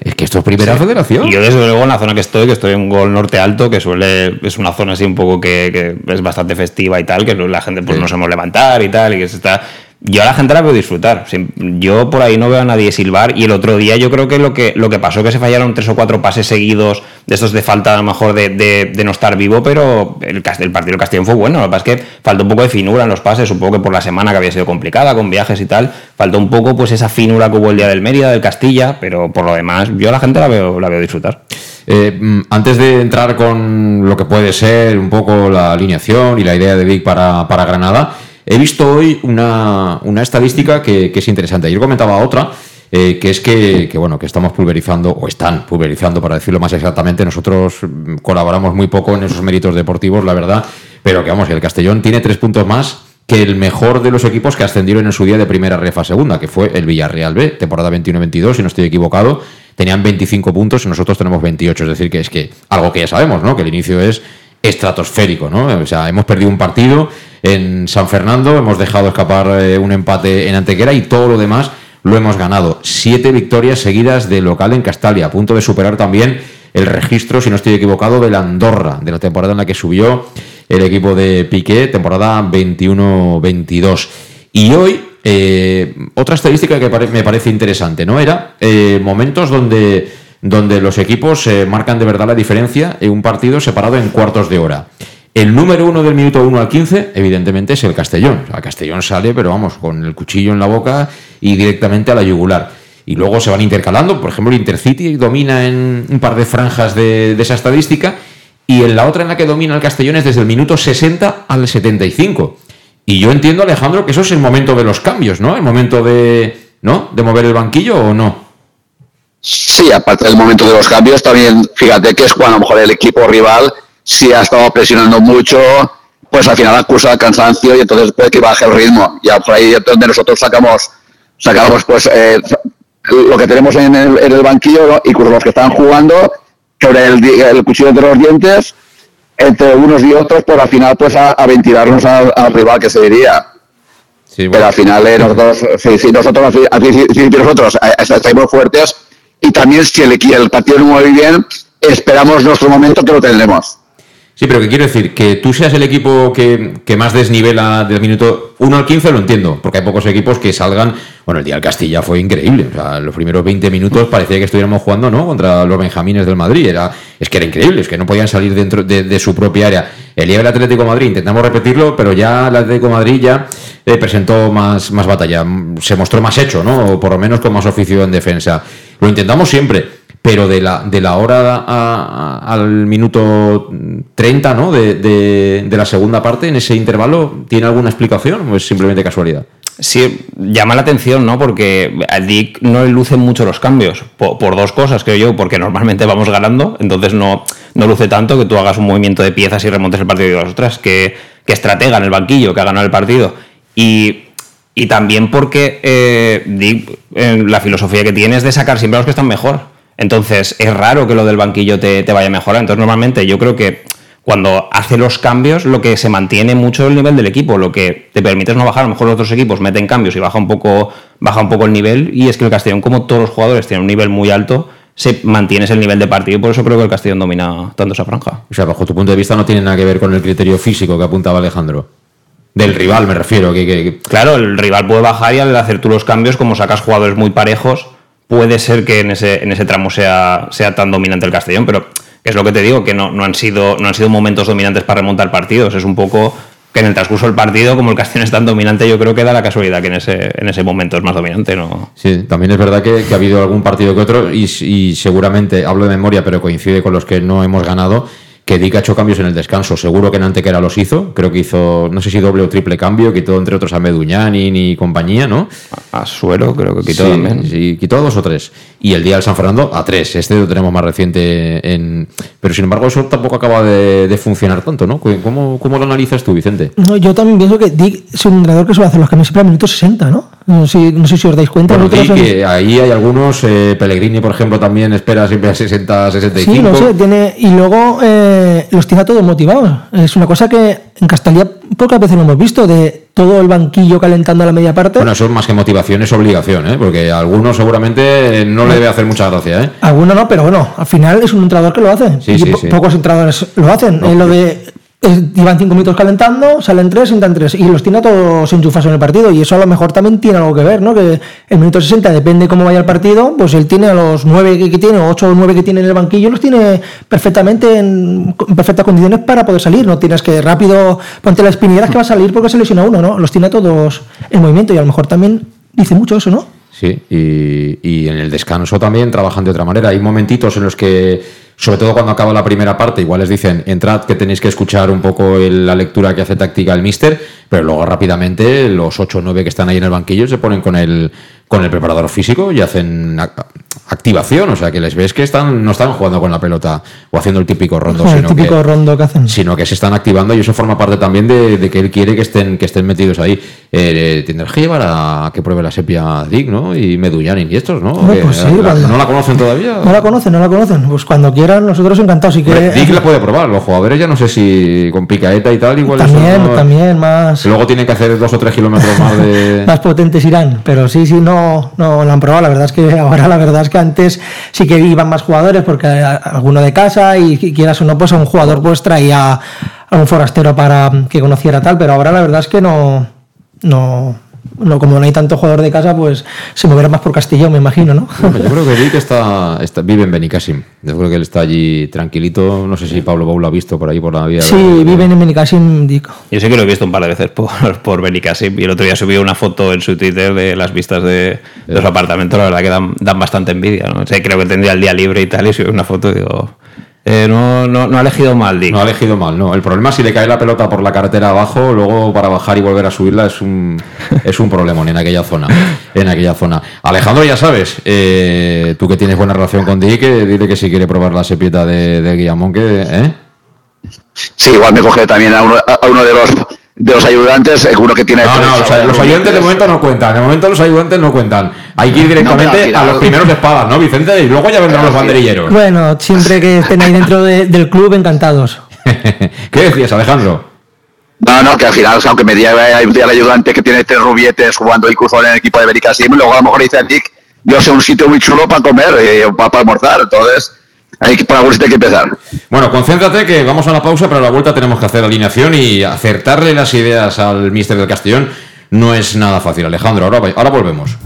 Speaker 1: Es que esto es primera federación.
Speaker 3: Y yo, desde luego, en la zona que estoy, que estoy en Gol Norte Alto, que suele. Es una zona así un poco que, es bastante festiva y tal, que la gente pues nos hemos levantar y tal, y que se está yo a la gente la veo disfrutar. Yo por ahí no veo a nadie silbar. Y el otro día yo creo que lo que, lo que pasó que se fallaron tres o cuatro pases seguidos de estos de falta a lo mejor de, no estar vivo, pero el, el partido del Castellón fue bueno. Lo que pasa es que faltó un poco de finura en los pases, supongo que por la semana que había sido complicada, con viajes y tal, faltó un poco pues esa finura que hubo el día del Mérida, del Castilla, pero por lo demás, yo a la gente la veo, la veo disfrutar.
Speaker 1: Eh, mm, antes de entrar con lo que puede ser un poco la alineación y la idea de Vic para, para Granada, He visto hoy una, estadística que, es interesante. Ayer comentaba otra, eh, que es que, bueno, que estamos pulverizando, o están pulverizando, para decirlo más exactamente. Nosotros mm, colaboramos muy poco en esos méritos deportivos, la verdad, pero que vamos, el Castellón tiene tres puntos más que el mejor de los equipos que ascendieron en su día de primera refa segunda, que fue el Villarreal B, temporada 21-22, si no estoy equivocado, tenían 25 puntos y nosotros tenemos 28, es decir, que es que algo que ya sabemos, ¿no? Que el inicio es estratosférico, ¿no? O sea, hemos perdido un partido en San Fernando, hemos dejado escapar eh, un empate en Antequera y todo lo demás lo hemos ganado. Siete victorias seguidas de local en Castalia, a punto de superar también el registro, si no estoy equivocado, de la Andorra, de la temporada en la que subió el equipo de Piqué, temporada 21-22. Y hoy, eh, otra estadística que me parece interesante, ¿no? Era eh, momentos donde, donde los equipos eh, marcan de verdad la diferencia en un partido separado en cuartos de hora. El número uno del minuto 1 al 15, evidentemente, es el Castellón. O Castellón sale, pero vamos, con el cuchillo en la boca y directamente a la yugular. Y luego se van intercalando. Por ejemplo, el Intercity domina en un par de franjas de, de esa estadística y en la otra en la que domina el Castellón es desde el minuto 60 al 75. Y yo entiendo, Alejandro, que eso es el momento de los cambios, ¿no? El momento de, ¿no? De mover el banquillo o no.
Speaker 4: Sí, aparte del momento de los cambios, también fíjate que es cuando a lo mejor el equipo rival, si ha estado presionando mucho, pues al final acusa el cansancio y entonces puede que baje el ritmo. Y ahí es donde nosotros sacamos, sacamos pues eh, lo que tenemos en el, en el banquillo y con los que están jugando sobre el, cuchillo de los dientes entre unos y otros, por al final pues a, ventilarnos al, rival que se diría. Pero al final eh, nosotros, sí, nosotros, nosotros eh, estamos fuertes y también si el, el partido no mueve bien, esperamos nuestro momento que lo tendremos.
Speaker 1: Sí, pero que quiero decir, que tú seas el equipo que, más desnivela del minuto 1 al 15, lo entiendo, porque hay pocos equipos que salgan. Bueno, el día del Castilla fue increíble. O sea, los primeros 20 minutos parecía que estuviéramos jugando, ¿no? Contra los Benjamines del Madrid. Era, es que era increíble, es que no podían salir dentro de, su propia área. El día del Atlético Madrid, intentamos repetirlo, pero ya el Atlético Madrid ya eh, presentó más, más batalla. Se mostró más hecho, ¿no? O por lo menos con más oficio en defensa. Lo intentamos siempre pero de la, de la hora al minuto 30 ¿no? De, la segunda parte, en ese intervalo, ¿tiene alguna explicación o es simplemente casualidad?
Speaker 3: Sí, llama la atención, ¿no? Porque a Dick no le lucen mucho los cambios, por, dos cosas, creo yo, porque normalmente vamos ganando, entonces no, no luce tanto que tú hagas un movimiento de piezas y remontes el partido de las otras, que, que estratega en el banquillo, que ha ganado el partido. Y, y también porque eh, Dick, la filosofía que tiene es de sacar siempre a los que están mejor. Entonces, es raro que lo del banquillo te, vaya a mejorar. Entonces, normalmente yo creo que cuando hace los cambios, lo que se mantiene mucho es el nivel del equipo, lo que te permite es no bajar. A lo mejor los otros equipos meten cambios y baja un poco, baja un poco el nivel. Y es que el Castellón, como todos los jugadores, tiene un nivel muy alto, se mantiene ese nivel de partido. Y por eso creo que el Castellón domina tanto esa franja.
Speaker 1: O sea, bajo tu punto de vista, no tiene nada que ver con el criterio físico que apuntaba Alejandro. Del rival, me refiero. Que,
Speaker 3: Claro, el rival puede bajar y al hacer tú los cambios, como sacas jugadores muy parejos puede ser que en ese, en ese tramo sea, sea tan dominante el Castellón, pero es lo que te digo, que no, no, han sido, no han sido momentos dominantes para remontar partidos. Es un poco que en el transcurso del partido, como el Castellón es tan dominante, yo creo que da la casualidad que en ese, en ese momento es más dominante. ¿no?
Speaker 1: Sí, también es verdad que, ha habido algún partido que otro, y, y seguramente, hablo de memoria, pero coincide con los que no hemos ganado, que Dick ha hecho cambios en el descanso. Seguro que en Antequera los hizo. Creo que hizo, no sé si doble o triple cambio. Quitó entre otros a Meduñani y compañía, ¿no?
Speaker 3: A Suero creo que quitó
Speaker 1: también. Sí, quitó a dos o tres. Y el día del San Fernando a tres. Este lo tenemos más reciente. en Pero sin embargo eso tampoco acaba de, funcionar tanto, ¿no? ¿Cómo, ¿Cómo, lo analizas tú, Vicente?
Speaker 2: No, yo también pienso que Dick es un entrenador que suele hacer los cambios siempre a minutos 60, ¿no? No sé, no sé si os dais cuenta.
Speaker 1: Bueno, que ahí hay algunos, eh, Pellegrini, por ejemplo, también espera siempre a 60, 65. Sí, no sé,
Speaker 2: tiene, y luego eh, los tiene a todos motivados. Es una cosa que en Castalia pocas veces lo hemos visto, de todo el banquillo calentando a la media parte.
Speaker 1: Bueno, eso es más que motivación, es obligación, ¿eh? porque a algunos seguramente no le debe hacer mucha gracia. ¿eh?
Speaker 2: Algunos no, pero bueno, al final es un entrenador que lo hace.
Speaker 1: Sí, sí, sí.
Speaker 2: Pocos entrenadores lo hacen. lo de llevan cinco minutos calentando, salen tres, entran tres. Y los tiene a todos enchufados en el partido. Y eso a lo mejor también tiene algo que ver, ¿no? Que el minuto 60, depende cómo vaya el partido, pues él tiene a los nueve que, tiene, o ocho o nueve que tiene en el banquillo, los tiene perfectamente en, perfectas condiciones para poder salir. No tienes que rápido ponte la espinilla que va a salir porque se lesiona uno, ¿no? Los tiene a todos en movimiento y a lo mejor también dice mucho eso, ¿no?
Speaker 1: Sí, y, y en el descanso también trabajan de otra manera. Hay momentitos en los que sobre todo cuando acaba la primera parte, igual les dicen, entrad que tenéis que escuchar un poco la lectura que hace táctica el mister, pero luego rápidamente los 8 o 9 que están ahí en el banquillo se ponen con el, con el preparador físico y hacen activación, o sea que les ves que están no están jugando con la pelota o haciendo el típico rondo,
Speaker 2: el típico rondo que hacen.
Speaker 1: Sino que se están activando y eso forma parte también de, que él quiere que estén, que estén metidos ahí. Eh, tendrás que llevar a que pruebe la sepia Dick, ¿no? Y Medullanin y estos, ¿no?
Speaker 2: Pues
Speaker 1: ¿No la conocen todavía?
Speaker 2: No la conocen, no la conocen. Pues cuando quieran, nosotros encantados. Si que...
Speaker 1: Dick la puede probar, los jugadores ya no sé si con picaeta y tal, igual
Speaker 2: También, también, más.
Speaker 1: Luego tienen que hacer dos o tres kilómetros más de.
Speaker 2: más potentes irán, pero sí, sí, no, no la han probado. La verdad es que ahora, la verdad que antes sí que iban más jugadores, porque alguno de casa y quieras o no, pues a un jugador pues traía a un forastero para que conociera tal, pero ahora la verdad es que no, no, no, como no hay tanto jugador de casa, pues se moverá más por Castilla me imagino, ¿no?
Speaker 1: yo creo que Dick está, vive en Benicassim. Yo creo que él está allí tranquilito. No sé si Pablo Bou lo ha visto por ahí por la vía.
Speaker 2: Sí, vive en Benicassim, Dick.
Speaker 3: Yo sé que lo he visto un par de veces por, por Benicassim y el otro día subió una foto en su Twitter de las vistas de, los apartamentos. La verdad que dan, dan bastante envidia. ¿no? creo que tendría el día libre y tal y subió una foto y digo eh, no, no, no, ha elegido mal, Dick.
Speaker 1: No ha elegido mal, no. El problema es si le cae la pelota por la carretera abajo, luego para bajar y volver a subirla es un, es un problemón en aquella zona. En aquella zona. Alejandro, ya sabes, eh, tú que tienes buena relación con Dick, eh, dile que si quiere probar la sepieta de, de Guillamón, que. ¿eh?
Speaker 4: Sí, igual me coge también a uno, a uno de los de los ayudantes, seguro que tiene.
Speaker 1: No, no, los ayudantes de momento no cuentan. De momento los ayudantes no cuentan. Hay que ir directamente a los primeros de espadas, ¿no, Vicente? Y luego ya vendrán los banderilleros.
Speaker 2: Bueno, siempre que estén ahí dentro del club, encantados.
Speaker 1: ¿Qué decías, Alejandro?
Speaker 4: No, no, que al final, aunque me diga el ayudante que tiene tres rubietes jugando incluso en el equipo de Benicassim, luego a lo mejor dice Dick, yo sé un sitio muy chulo para comer, y eh, para almorzar. Entonces, hay que, para hay que empezar.
Speaker 1: Bueno, concéntrate que vamos a la pausa, pero a la vuelta tenemos que hacer alineación y acertarle las ideas al míster del Castellón no es nada fácil. Alejandro, ahora, ahora volvemos.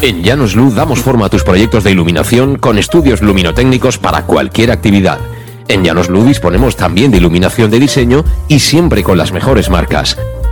Speaker 5: En Llanos Luz damos forma a tus proyectos de iluminación con estudios luminotécnicos para cualquier actividad. En Llanos Luz disponemos también de iluminación de diseño y siempre con las mejores marcas.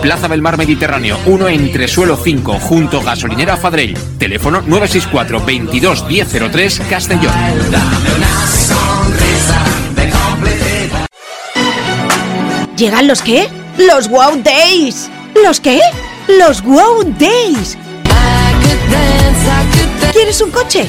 Speaker 8: Plaza del Mar Mediterráneo, 1 entre suelo 5 junto gasolinera Fadrell. Teléfono teléfono 964 22 1003 Castellón.
Speaker 9: ¿Llegan los qué? ¡Los Wow Days! ¿Los qué? Los Wow Days. ¿Quieres un coche?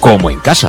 Speaker 5: como en casa.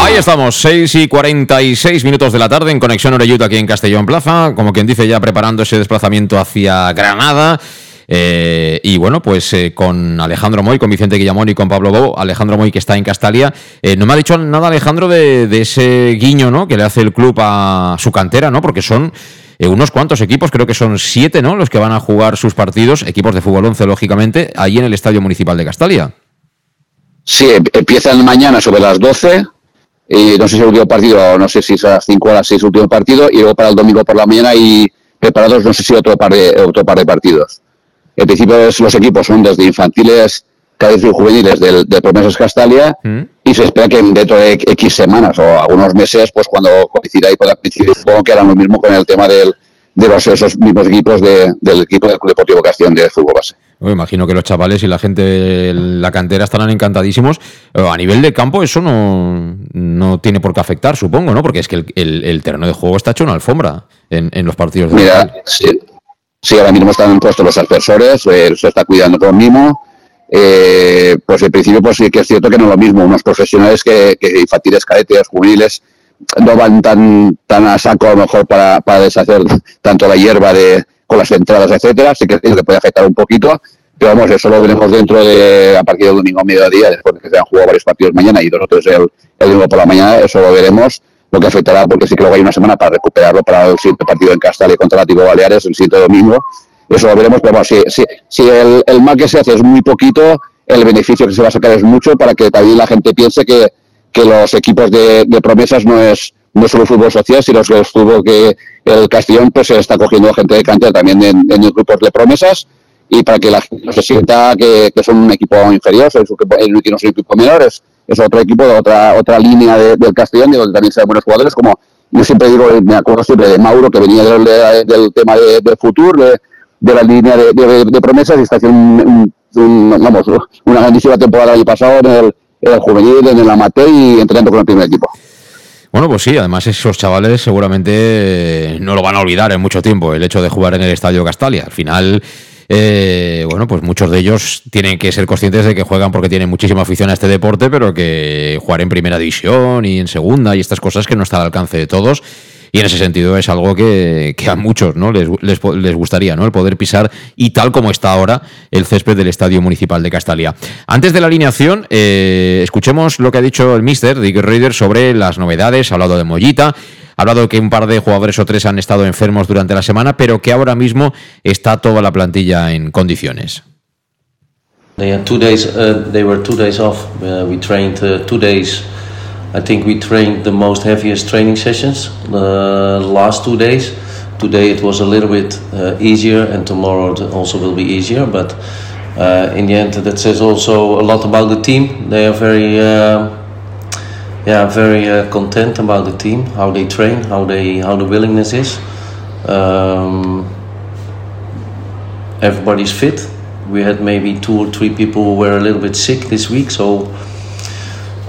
Speaker 1: Ahí estamos, 6 y 46 minutos de la tarde en Conexión Oreyuta aquí en Castellón Plaza, como quien dice ya preparando ese desplazamiento hacia Granada. Eh, y bueno, pues eh, con Alejandro Moy, con Vicente Guillamón y con Pablo Bo, Alejandro Moy que está en Castalia. Eh, no me ha dicho nada Alejandro de, de, ese guiño ¿no? que le hace el club a su cantera, ¿no? porque son unos cuantos equipos, creo que son siete ¿no? los que van a jugar sus partidos, equipos de fútbol 11 lógicamente, ahí en el Estadio Municipal de Castalia.
Speaker 4: Sí, empiezan mañana sobre las 12 y no sé si el último partido, no sé si es a las 5 o a las 6 el último partido, y luego para el domingo por la mañana y preparados no sé si otro par de, otro par de partidos. En principio los equipos son desde infantiles, cadets y juveniles del, de Promesas Castalia mm. y se espera que dentro de X semanas o algunos meses, pues cuando coincida y pueda coincidir, supongo que harán lo mismo con el tema del, de los, esos mismos equipos de, del equipo del Club Deportivo Castellón de fútbol base.
Speaker 1: Me imagino que los chavales y la gente de la cantera estarán encantadísimos. A nivel de campo eso no, no tiene por qué afectar, supongo, ¿no? Porque es que el, el, el terreno de juego está hecho una alfombra en, en los partidos de
Speaker 4: Mira, sí, sí, ahora mismo están puestos los aspersores, eh, se está cuidando todo mismo. Eh, pues en principio pues sí que es cierto que no es lo mismo unos profesionales que, que infantiles, cadetes, juveniles, no van tan tan a saco a lo mejor para, para deshacer tanto la hierba de con las entradas, etcétera, sí que, que puede afectar un poquito, pero vamos, eso lo veremos dentro de a partir del domingo a mediodía, después de que se han jugado varios partidos mañana y dos otros el, el domingo por la mañana, eso lo veremos, lo que afectará, porque sí que hay una semana para recuperarlo para el siguiente partido en Castalia contra Látigo Baleares, el siguiente domingo, eso lo veremos, pero vamos, si, si, si el, el mal que se hace es muy poquito, el beneficio que se va a sacar es mucho para que también la gente piense que, que los equipos de, de promesas no es no solo fútbol social, sino que el fútbol que el Castellón pues está cogiendo gente de cantera también en, en grupos de promesas y para que la gente no se sienta que, que son un equipo inferior, son un equipo, un equipo menor, es, otro equipo de otra otra línea de, del Castellón, de donde también se buenos jugadores, como yo siempre digo, me acuerdo siempre de Mauro, que venía del, del tema de, de futuro, de, la línea de, de, de, promesas y está haciendo un, un, vamos, una grandísima temporada el año pasado en el, en el juvenil, en el amateur y entrenando con el primer equipo.
Speaker 1: Bueno, pues sí, además esos chavales seguramente no lo van a olvidar en mucho tiempo, el hecho de jugar en el Estadio Castalia. Al final eh, bueno, pues muchos de ellos tienen que ser conscientes de que juegan porque tienen muchísima afición a este deporte, pero que jugar en primera división y en segunda y estas cosas que no está al alcance de todos. Y en ese sentido es algo que, a muchos ¿no? Les, les, gustaría, ¿no? El poder pisar y tal como está ahora el césped del Estadio Municipal de Castalia. Antes de la alineación, eh, escuchemos lo que ha dicho el mister Dick Raider sobre las novedades, ha hablado de Mollita, ha hablado que un par de jugadores o tres han estado enfermos durante la semana, pero que ahora mismo está toda la plantilla en condiciones.
Speaker 6: They had two days. Uh, they were two days off. Uh, we trained uh, two days. I think we trained the most heaviest training sessions the last two days. Today it was a little bit uh, easier, and tomorrow it also will be easier. But uh, in the end, that says also a lot about the team. They are very, uh, yeah, very uh, content about the team, how they train, how they, how the willingness is. Um, everybody's fit. We had maybe two or three people who were a little bit sick this week, so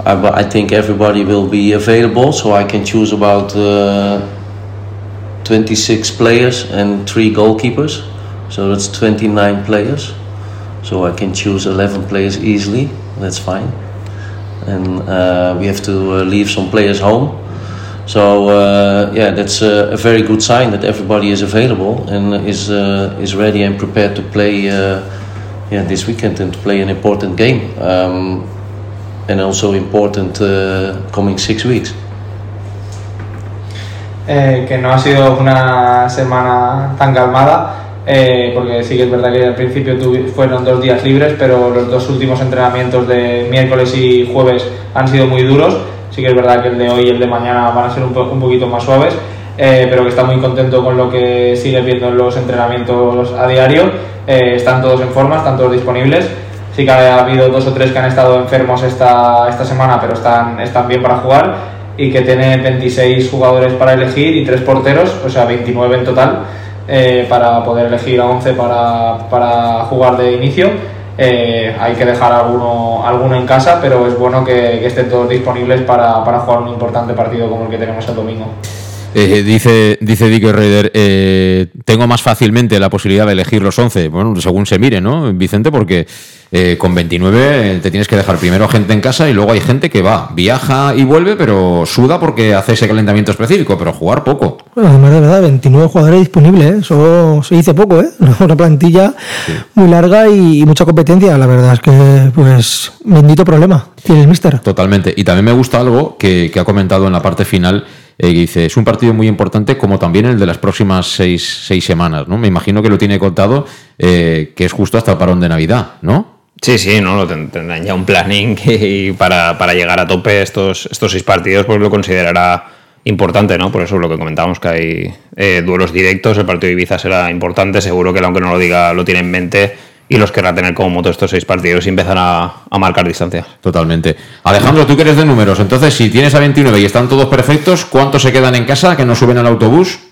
Speaker 6: I, I think everybody will be available, so I can choose about uh, 26 players and three goalkeepers. So that's 29 players. So I can choose 11 players easily. That's fine. And uh, we have to uh, leave some players home. So uh, yeah, that's a, very good sign that everybody is available and is uh, is ready and prepared to play uh, yeah this weekend and to play an important game. Um, and also important uh, coming six weeks.
Speaker 7: Eh, que no ha sido una semana tan calmada, eh, porque sí que es verdad que al principio fueron dos días libres, pero los dos últimos entrenamientos de miércoles y jueves han sido muy duros. Sí que es verdad que el de hoy y el de mañana van a ser un, un poquito más suaves, eh, pero que está muy contento con lo que sigue viendo en los entrenamientos a diario. están todos en forma, están todos disponibles Que ha habido dos o tres que han estado enfermos esta, esta semana, pero están, están bien para jugar y que tiene 26 jugadores para elegir y tres porteros, o sea, 29 en total, eh, para poder elegir a 11 para, para jugar de inicio. Eh, hay que dejar alguno, alguno en casa, pero es bueno que, estén todos disponibles para, para, jugar un importante partido como el que tenemos el domingo.
Speaker 1: Eh, dice, dice Dick Raider, tengo más fácilmente la posibilidad de elegir los 11, bueno, según se mire, ¿no, Vicente? Porque eh, con 29 te tienes que dejar primero gente en casa y luego hay gente que va, viaja y vuelve, pero suda porque hace ese calentamiento específico, pero jugar poco.
Speaker 2: Bueno, además de verdad, 29 jugadores disponibles, ¿eh? eso se dice poco, ¿eh? Una plantilla muy larga y mucha competencia, la verdad es que, pues, bendito problema tiene el mister.
Speaker 1: Totalmente. Y también me gusta algo que, ha comentado en la parte final. Eh, dice, es un partido muy importante como también el de las próximas seis, seis semanas, ¿no? Me imagino que lo tiene contado, que es justo hasta el parón de Navidad, ¿no?
Speaker 3: Sí, sí, no, tendrán ya un planning y para, para, llegar a tope estos, estos seis partidos, pues lo considerará importante, ¿no? Por eso es lo que comentábamos, que hay eh, duelos directos, el partido de Ibiza será importante, seguro que aunque no lo diga, lo tiene en mente y los querrá tener como moto estos seis partidos y empezar a, a marcar distancia.
Speaker 1: Totalmente. Alejandro, tú que eres de números, entonces si tienes a 29 y están todos perfectos, ¿cuántos se quedan en casa que no suben al autobús?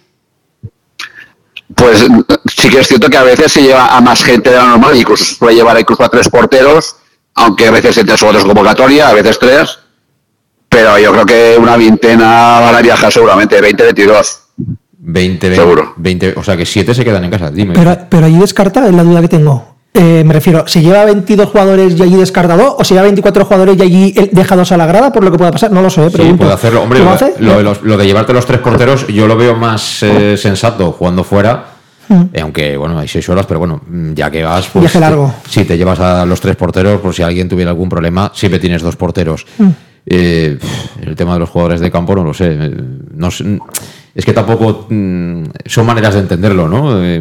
Speaker 4: Pues sí que es cierto que a veces se lleva a más gente de lo normal, incluso se puede llevar incluso a tres porteros, aunque a veces entre solo dos convocatoria, a veces tres. Pero yo creo que una veintena van a viajar seguramente, 20, 22.
Speaker 1: 20, 20, Seguro. 20, o sea que siete se quedan en casa, dime.
Speaker 2: Pero, pero ahí descarta, es la duda que tengo. Eh, me refiero, ¿se lleva 22 jugadores y allí descartado? ¿O se lleva 24 jugadores y allí dejados a la grada por lo que pueda pasar? No lo sé,
Speaker 1: pero. Sí, puede hacerlo. Hombre, lo, de llevarte los tres porteros, yo lo veo más eh, sensato jugando fuera. Hmm. Eh, aunque, bueno, hay seis horas, pero bueno, ya que vas.
Speaker 2: Pues, Viaje largo.
Speaker 1: Si te llevas a los tres porteros, por si alguien tuviera algún problema, siempre tienes dos porteros. Hmm. el tema de los jugadores de campo no lo sé. No sé es que tampoco mm, son maneras de entenderlo, ¿no? Eh,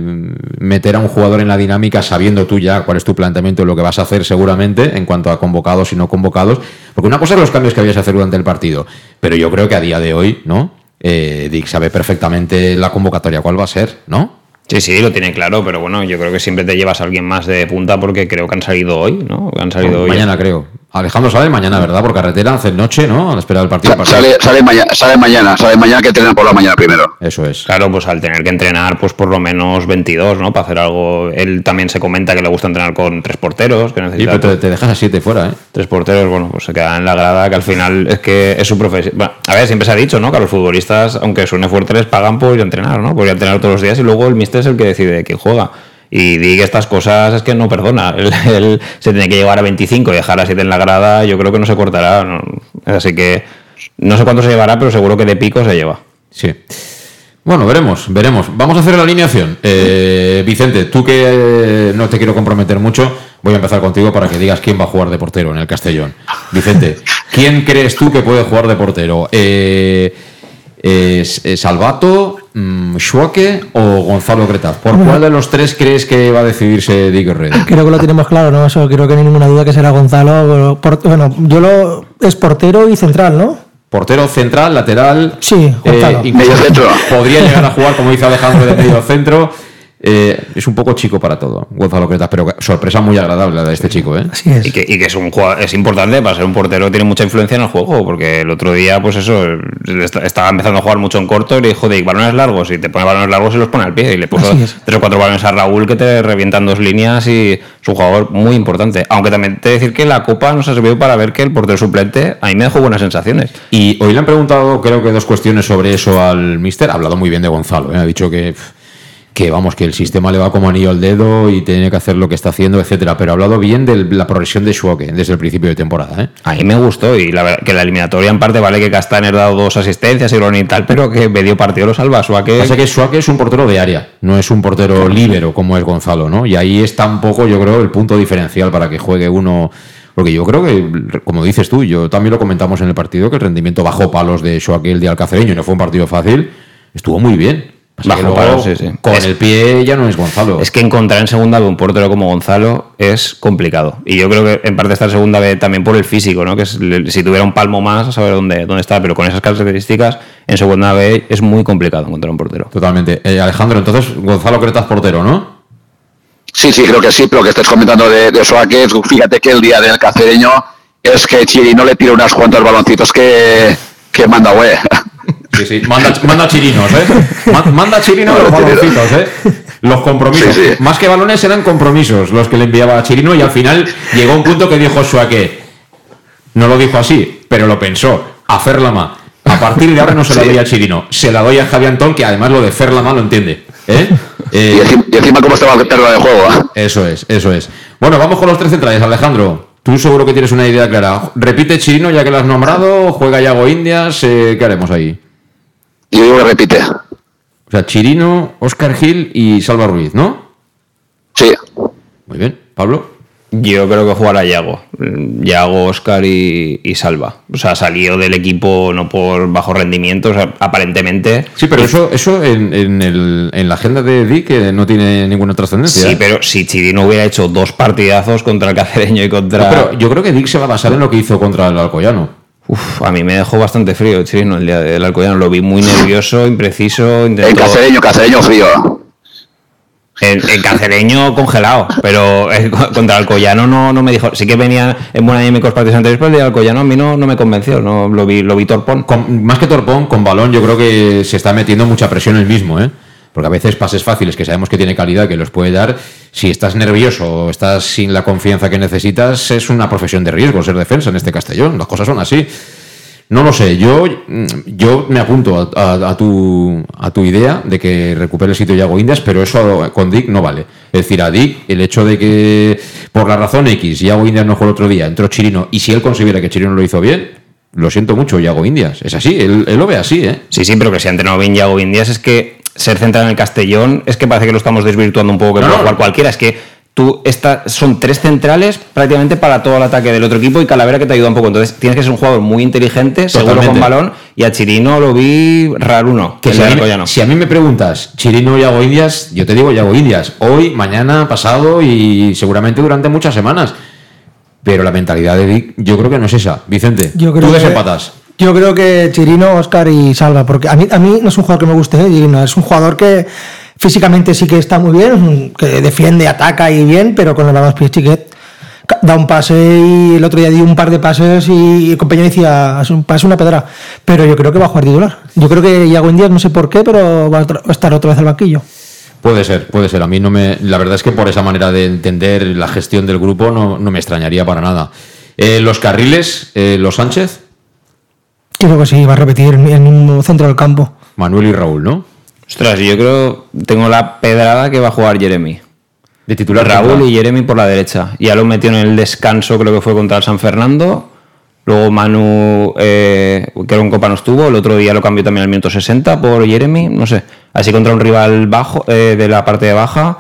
Speaker 1: meter a un jugador en la dinámica sabiendo tú ya cuál es tu planteamiento y lo que vas a hacer seguramente en cuanto a convocados y no convocados. Porque una cosa es los cambios que habías a hacer durante el partido, pero yo creo que a día de hoy, ¿no? Eh, Dick sabe perfectamente la convocatoria cuál va a ser, ¿no?
Speaker 3: Sí, sí, lo tiene claro, pero bueno, yo creo que siempre te llevas a alguien más de punta porque creo que han salido hoy, ¿no? Han salido hoy.
Speaker 1: Mañana creo. Alejandro sale mañana, ¿verdad? Por carretera, hace noche, ¿no? A la espera del partido.
Speaker 4: Sale, sale, mañana, sale mañana, sale mañana que entrenar por la mañana primero.
Speaker 1: Eso es.
Speaker 3: Claro, pues al tener que entrenar, pues por lo menos 22, ¿no? Para hacer algo. Él también se comenta que le gusta entrenar con tres porteros, que necesita.
Speaker 1: Sí, pero te, dejas a siete fuera, ¿eh?
Speaker 3: Tres porteros, bueno, pues se queda en la grada, que al final es que es su profesión. Bueno, a ver, siempre se ha dicho, ¿no? Que a los futbolistas, aunque suene fuerte, les pagan por ir a entrenar, ¿no? Por ir a entrenar todos los días y luego el mister es el que decide quién juega. Y di que estas cosas es que no perdona. Él, se tiene que llevar a 25 y dejar a 7 en la grada, yo creo que no se cortará. Así que no sé cuánto se llevará, pero seguro que de pico se lleva.
Speaker 1: Sí. Bueno, veremos, veremos. Vamos a hacer la alineación. Eh, Vicente, tú que eh, no te quiero comprometer mucho, voy a empezar contigo para que digas quién va a jugar de portero en el Castellón. Vicente, ¿quién crees tú que puede jugar de portero? Eh, ¿Salvato, mm, Schuake o Gonzalo Cretaz? ¿Por cuál de los tres crees que va a decidirse Dick Herrera?
Speaker 2: Creo que lo tenemos claro, ¿no? Eso creo que no hay ninguna duda que será Gonzalo. bueno, yo lo es portero y central, ¿no?
Speaker 1: Portero central, lateral.
Speaker 2: Sí,
Speaker 1: eh, medio centro. Podría llegar a jugar, como dice Alejandro, de medio centro. Eh, es un poco chico para todo, Gonzalo Cretas, pero sorpresa muy agradable la de este chico. ¿eh?
Speaker 3: Y que, es, un es importante para ser un portero, tiene mucha influencia en el juego, porque el otro día, pues eso, estaba empezando a jugar mucho en corto y le dijo de balones largos, y te pone balones largos y los pone al pie. Y le puso tres o cuatro balones a Raúl que te revientan dos líneas y es un jugador muy importante. Aunque también te decir que la Copa nos ha servido para ver que el portero suplente a mí me dejó buenas sensaciones.
Speaker 1: Y hoy le han preguntado, creo que dos cuestiones sobre eso al mister. Ha hablado muy bien de Gonzalo, ¿eh? ha dicho que que vamos, que el sistema le va como anillo al dedo y tiene que hacer lo que está haciendo, etcétera. Pero ha hablado bien de la progresión de Schwake desde el principio de temporada. ¿eh?
Speaker 3: A mí me gustó y la verdad que la eliminatoria en parte vale que Castaner ha dado dos asistencias y tal, pero que medio partido lo salva. Schwake...
Speaker 1: Pasa que Schwake es un portero de área, no es un portero líbero como es Gonzalo, ¿no? Y ahí está un poco, yo creo, el punto diferencial para que juegue uno. Porque yo creo que, como dices tú, yo también lo comentamos en el partido, que el rendimiento bajó palos de Schwake el de Alcacereño y no fue un partido fácil, estuvo muy bien.
Speaker 3: Bajo sí, sí.
Speaker 1: Con el pie ya no es Gonzalo.
Speaker 3: Es que encontrar en segunda B un portero como Gonzalo es complicado. Y yo creo que en parte está en segunda B también por el físico, ¿no? Que si tuviera un palmo más, a saber dónde, dónde está. Pero con esas características, en segunda B es muy complicado encontrar un portero.
Speaker 1: Totalmente. Eh, Alejandro, entonces Gonzalo Cretas portero, ¿no?
Speaker 4: Sí, sí, creo que sí, pero lo que estés comentando de, de Soaque, fíjate que el día del cacereño es que no le tira unas cuantos baloncitos que, que manda, güey.
Speaker 1: Sí, sí. Manda, manda chirinos, ¿eh? Manda chirinos los baloncitos, ¿eh? Los compromisos. Más que balones eran compromisos los que le enviaba a Chirino y al final llegó un punto que dijo Suaque. No lo dijo así, pero lo pensó. A Ferlama. A partir de ahora no se la doy a Chirino, se la doy a Javi Antón, que además lo de Ferlama lo entiende. ¿eh?
Speaker 4: y, encima, cómo estaba el de juego.
Speaker 1: ¿eh? Eso es, eso es. Bueno, vamos con los tres centrales, Alejandro. Tú seguro que tienes una idea clara. Repite Chirino ya que lo has nombrado, juega Yago Indias, eh, ¿qué haremos ahí?
Speaker 4: Yo digo que repite.
Speaker 1: O sea, Chirino, Oscar Gil y Salva Ruiz, ¿no?
Speaker 4: Sí.
Speaker 1: Muy bien. Pablo.
Speaker 3: Yo creo que jugará Yago. Yago, Oscar y, Salva. O sea, salió del equipo no por bajo rendimiento, aparentemente.
Speaker 1: Sí, pero eso, eso en, la agenda de Dick no tiene ninguna trascendencia.
Speaker 3: Sí, pero si Chirino hubiera hecho dos partidazos contra el Cacereño y contra.
Speaker 1: pero yo creo que Dick se va a basar en lo que hizo contra el Alcoyano.
Speaker 3: Uf, a mí me dejó bastante frío Chirino el día del Alcoyano. Lo vi muy nervioso, impreciso.
Speaker 4: Intentó... En cacereño, cacereño frío.
Speaker 3: En, cacereño congelado, pero contra Alcoyano no, no me dijo. Sí que venía en buena dinámica partidos anteriores, pero el de Alcoyano a mí no, no me convenció. No, lo, vi, lo vi torpón.
Speaker 1: más que torpón, con balón yo creo que se está metiendo mucha presión el mismo, ¿eh? Porque a veces pases fáciles que sabemos que tiene calidad, que los puede dar. Si estás nervioso o estás sin la confianza que necesitas, es una profesión de riesgo ser defensa en este Castellón. Las cosas son así. No lo sé, yo, yo me apunto a, tu, a tu idea de que recupere el sitio Yago Indias, pero eso con Dick no vale. Es decir, a Dick, el hecho de que por la razón X, Yago Indias no jugó el otro día, entró Chirino, y si él considera que Chirino lo hizo bien, lo siento mucho, Yago Indias. Es así, él, lo ve así, ¿eh?
Speaker 3: Sí, sí, pero que si ha entrenado bien Yago Indias es que ser central en el Castellón es que parece que lo estamos desvirtuando un poco, que no, puede jugar cualquiera. Es que tú esta, son tres centrales prácticamente para todo el ataque del otro equipo y Calavera que te ayuda un poco. Entonces tienes que ser un jugador muy inteligente, seguro con balón. Y a Chirino lo vi raro uno.
Speaker 1: Que si, a mí, si a mí me preguntas, Chirino y Yago Indias, yo te digo Yago Indias. Hoy, mañana, pasado y seguramente durante muchas semanas. Pero la mentalidad de Dick, yo creo que no es esa. Vicente, yo creo tú desempatas.
Speaker 2: Yo creo que Chirino, Oscar y Salva, porque a mí, a mí no es un jugador que me guste, ¿eh? es un jugador que físicamente sí que está muy bien, que defiende, ataca y bien, pero con el balón pies chiquet da un pase y el otro día di un par de pases y el compañero decía, es un pase una pedra, pero yo creo que va a jugar titular. Yo creo que Iago Indias, no sé por qué, pero va a estar otra vez al banquillo.
Speaker 1: Puede ser, puede ser. A mí no me. La verdad es que por esa manera de entender la gestión del grupo no, me extrañaría para nada. Eh, los carriles, eh, los Sánchez.
Speaker 2: Creo que sí, va a repetir en un centro del campo.
Speaker 1: Manuel y Raúl, ¿no?
Speaker 3: Ostras, yo creo, tengo la pedrada que va a jugar Jeremy.
Speaker 1: De titular
Speaker 3: Raúl y Jeremy por la derecha. Ya lo metió en el descanso, creo que fue contra el San Fernando. Luego Manu, eh, que era un copa no estuvo. El otro día lo cambió también al minuto 60 por Jeremy. No sé. Así contra un rival bajo eh, de la parte de baja.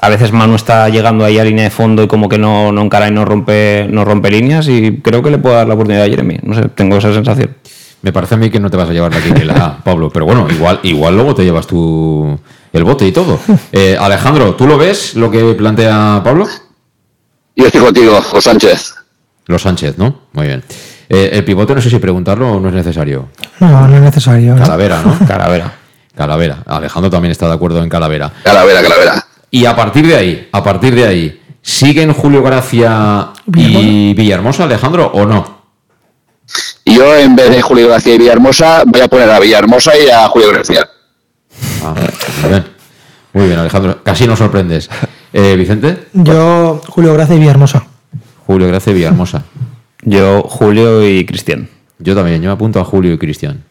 Speaker 3: A veces Manu está llegando ahí a línea de fondo y como que no, no encara y no rompe, no rompe líneas. Y creo que le puede dar la oportunidad a Jeremy. No sé, tengo esa sensación.
Speaker 1: Me parece a mí que no te vas a llevar la quiniela, Pablo. Pero bueno, igual, igual luego te llevas tú el bote y todo. Eh, Alejandro, ¿tú lo ves lo que plantea Pablo?
Speaker 4: Yo estoy contigo, Los Sánchez.
Speaker 1: Los Sánchez, ¿no? Muy bien. Eh, el pivote no sé si preguntarlo o no es necesario.
Speaker 2: No, no es necesario. ¿no?
Speaker 1: Calavera, ¿no? Calavera. Calavera. Alejandro también está de acuerdo en Calavera.
Speaker 4: Calavera, Calavera.
Speaker 1: Y a partir de ahí, a partir de ahí, ¿siguen Julio Gracia y Villahermosa, Alejandro, o no?
Speaker 4: Yo, en vez de Julio Gracia y Villahermosa, voy a poner a Villahermosa y a Julio Gracia.
Speaker 1: Ah, muy bien. Muy bien, Alejandro. Casi nos sorprendes. Eh, Vicente.
Speaker 2: Yo, Julio Gracia y Villahermosa.
Speaker 1: Julio Gracia y Villahermosa.
Speaker 3: Yo, Julio y Cristian.
Speaker 1: Yo también, yo me apunto a Julio y Cristian.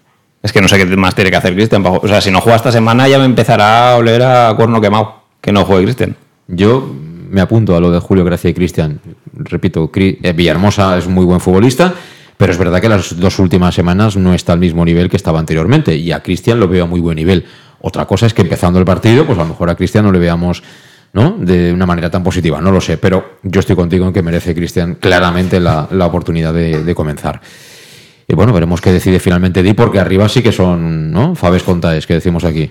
Speaker 3: Es que no sé qué más tiene que hacer Cristian. O sea, si no juega esta semana ya me empezará a oler a cuerno quemado. Que no juegue Cristian.
Speaker 1: Yo me apunto a lo de Julio Gracia y Cristian. Repito, Cri- eh, Villahermosa es un muy buen futbolista, pero es verdad que las dos últimas semanas no está al mismo nivel que estaba anteriormente. Y a Cristian lo veo a muy buen nivel. Otra cosa es que empezando el partido, pues a lo mejor a Cristian no le veamos ¿no? de una manera tan positiva. No lo sé, pero yo estoy contigo en que merece Cristian claramente la, la oportunidad de, comenzar. Y bueno, veremos qué decide finalmente Di, porque arriba sí que son ¿no? Fabes Contaes, que decimos aquí.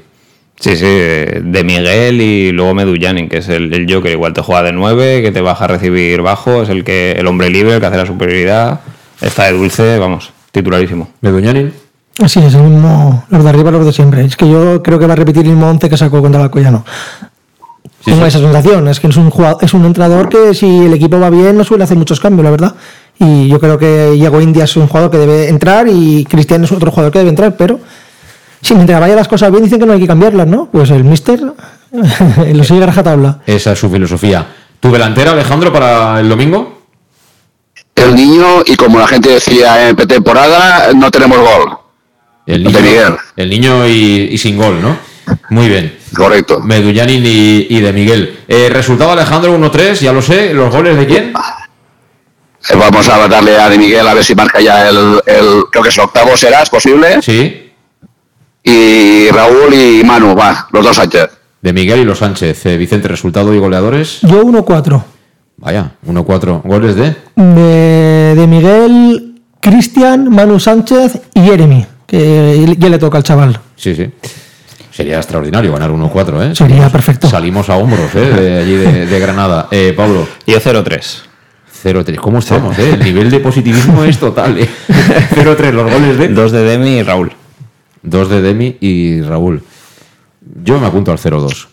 Speaker 3: Sí, sí, de Miguel y luego Medullanin, que es el, el Joker, igual te juega de 9, que te baja a recibir bajo, es el que el hombre libre, el que hace la superioridad. Está de dulce, vamos, titularísimo.
Speaker 1: Medullanin.
Speaker 2: Sí, es el mismo, los de arriba, los de siempre. Es que yo creo que va a repetir el mismo 11 que sacó contra el Alcoyano. Tengo esa sensación, es que es un, jugador, es un entrenador que si el equipo va bien no suele hacer muchos cambios, la verdad. Y yo creo que Iago India es un jugador que debe entrar y Cristian es otro jugador que debe entrar, pero si mientras vayan las cosas bien dicen que no hay que cambiarlas, ¿no? Pues el mister lo sigue a rajatabla.
Speaker 1: Esa es su filosofía. ¿Tu delantera, Alejandro, para el domingo?
Speaker 4: El niño, y como la gente decía en pretemporada, no tenemos gol.
Speaker 1: El niño,
Speaker 4: Miguel.
Speaker 1: el niño y, y sin gol, ¿no? Muy bien.
Speaker 4: Correcto.
Speaker 1: Medullanin y, y de Miguel. Eh, resultado, Alejandro, 1-3, ya lo sé. ¿Los goles de quién?
Speaker 4: Eh, Vamos a darle a De Miguel a ver si marca ya el, el- creo que es el octavo, será, es posible.
Speaker 1: Sí.
Speaker 4: Y Raúl y Manu, va, los dos Sánchez.
Speaker 1: De Miguel y los Sánchez. Eh, Vicente, resultado y goleadores.
Speaker 2: Yo 1-4.
Speaker 1: Vaya, 1-4. ¿Goles de?
Speaker 2: De, de Miguel, Cristian, Manu Sánchez y Jeremy, que ya le toca al chaval.
Speaker 1: Sí, sí. Sería extraordinario ganar 1-4, ¿eh?
Speaker 2: Sería perfecto.
Speaker 1: Salimos a hombros, ¿eh? De allí de, de Granada. Eh, Pablo.
Speaker 3: Yo 0-3.
Speaker 1: 0-3. ¿Cómo estamos, eh? El nivel de positivismo es total, ¿eh? 0-3, los goles de.
Speaker 3: Dos de Demi y Raúl.
Speaker 1: Dos de Demi y Raúl. Yo me apunto al 0-2.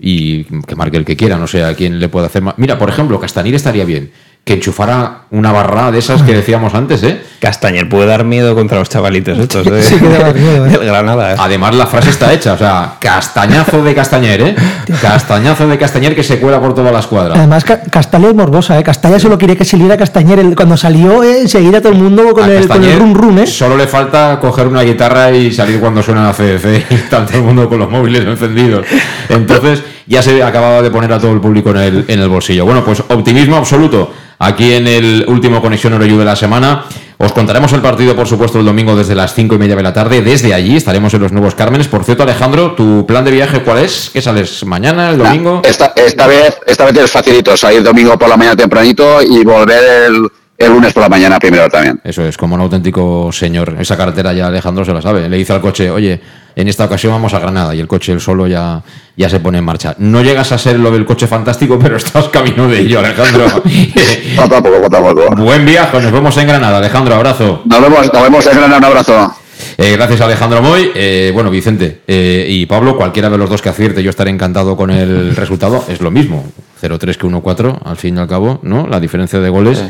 Speaker 1: Y que marque el que quiera, no sé a quién le puede hacer más. Mira, por ejemplo, Castanir estaría bien. Que enchufara una barra de esas que decíamos antes, ¿eh?
Speaker 3: Castañer puede dar miedo contra los chavalitos estos de,
Speaker 2: Sí que miedo, ¿eh?
Speaker 3: del Granada. ¿eh?
Speaker 1: Además, la frase está hecha, o sea, castañazo de Castañer, ¿eh? Castañazo de Castañer que se cuela por toda la escuadra.
Speaker 2: Además, Ca- Castalla es morbosa, ¿eh? Castalla solo quería que saliera Castañer. El- Cuando salió, ¿eh? enseguida todo el mundo con,
Speaker 1: A
Speaker 2: el, con el rum rum, ¿eh?
Speaker 1: Solo le falta coger una guitarra y salir cuando suena la CDC y está todo el mundo con los móviles encendidos. Entonces ya se acababa de poner a todo el público en el, en el bolsillo. Bueno, pues optimismo absoluto aquí en el último Conexión Oroyu de la semana. Os contaremos el partido, por supuesto, el domingo desde las cinco y media de la tarde. Desde allí estaremos en los Nuevos Cármenes. Por cierto, Alejandro, ¿tu plan de viaje cuál es? ¿Qué sales mañana, el domingo?
Speaker 4: Esta, esta vez esta vez es facilito, salir domingo por la mañana tempranito y volver el, el lunes por la mañana primero también.
Speaker 1: Eso es, como un auténtico señor. Esa carretera ya Alejandro se la sabe. Le dice al coche, oye, en esta ocasión vamos a Granada y el coche él solo ya, ya se pone en marcha. No llegas a ser lo del coche fantástico, pero estás camino de ello, Alejandro.
Speaker 4: Poco a poco, poco a poco.
Speaker 1: Buen viaje, nos vemos en Granada, Alejandro, abrazo.
Speaker 4: Nos vemos, nos vemos en Granada, un abrazo.
Speaker 1: Eh, gracias Alejandro Moy. Eh, bueno, Vicente eh, y Pablo, cualquiera de los dos que acierte, yo estaré encantado con el resultado. Es lo mismo, 0-3 que 1-4, al fin y al cabo, ¿no? La diferencia de goles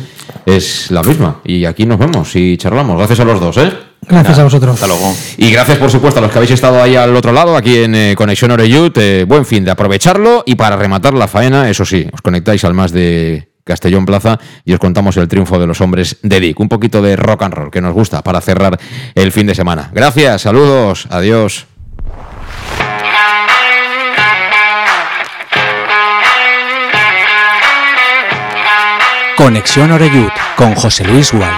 Speaker 1: es la misma. Y aquí nos vemos y charlamos. Gracias a los dos, ¿eh?
Speaker 2: Gracias a vosotros.
Speaker 3: Hasta luego.
Speaker 1: Y gracias, por supuesto, a los que habéis estado ahí al otro lado, aquí en eh, Conexión Oreyut. Eh, buen fin de aprovecharlo y para rematar la faena, eso sí, os conectáis al más de Castellón Plaza y os contamos el triunfo de los hombres de Dick. Un poquito de rock and roll que nos gusta para cerrar el fin de semana. Gracias, saludos, adiós.
Speaker 10: Conexión Oreyud con José Luis Gual.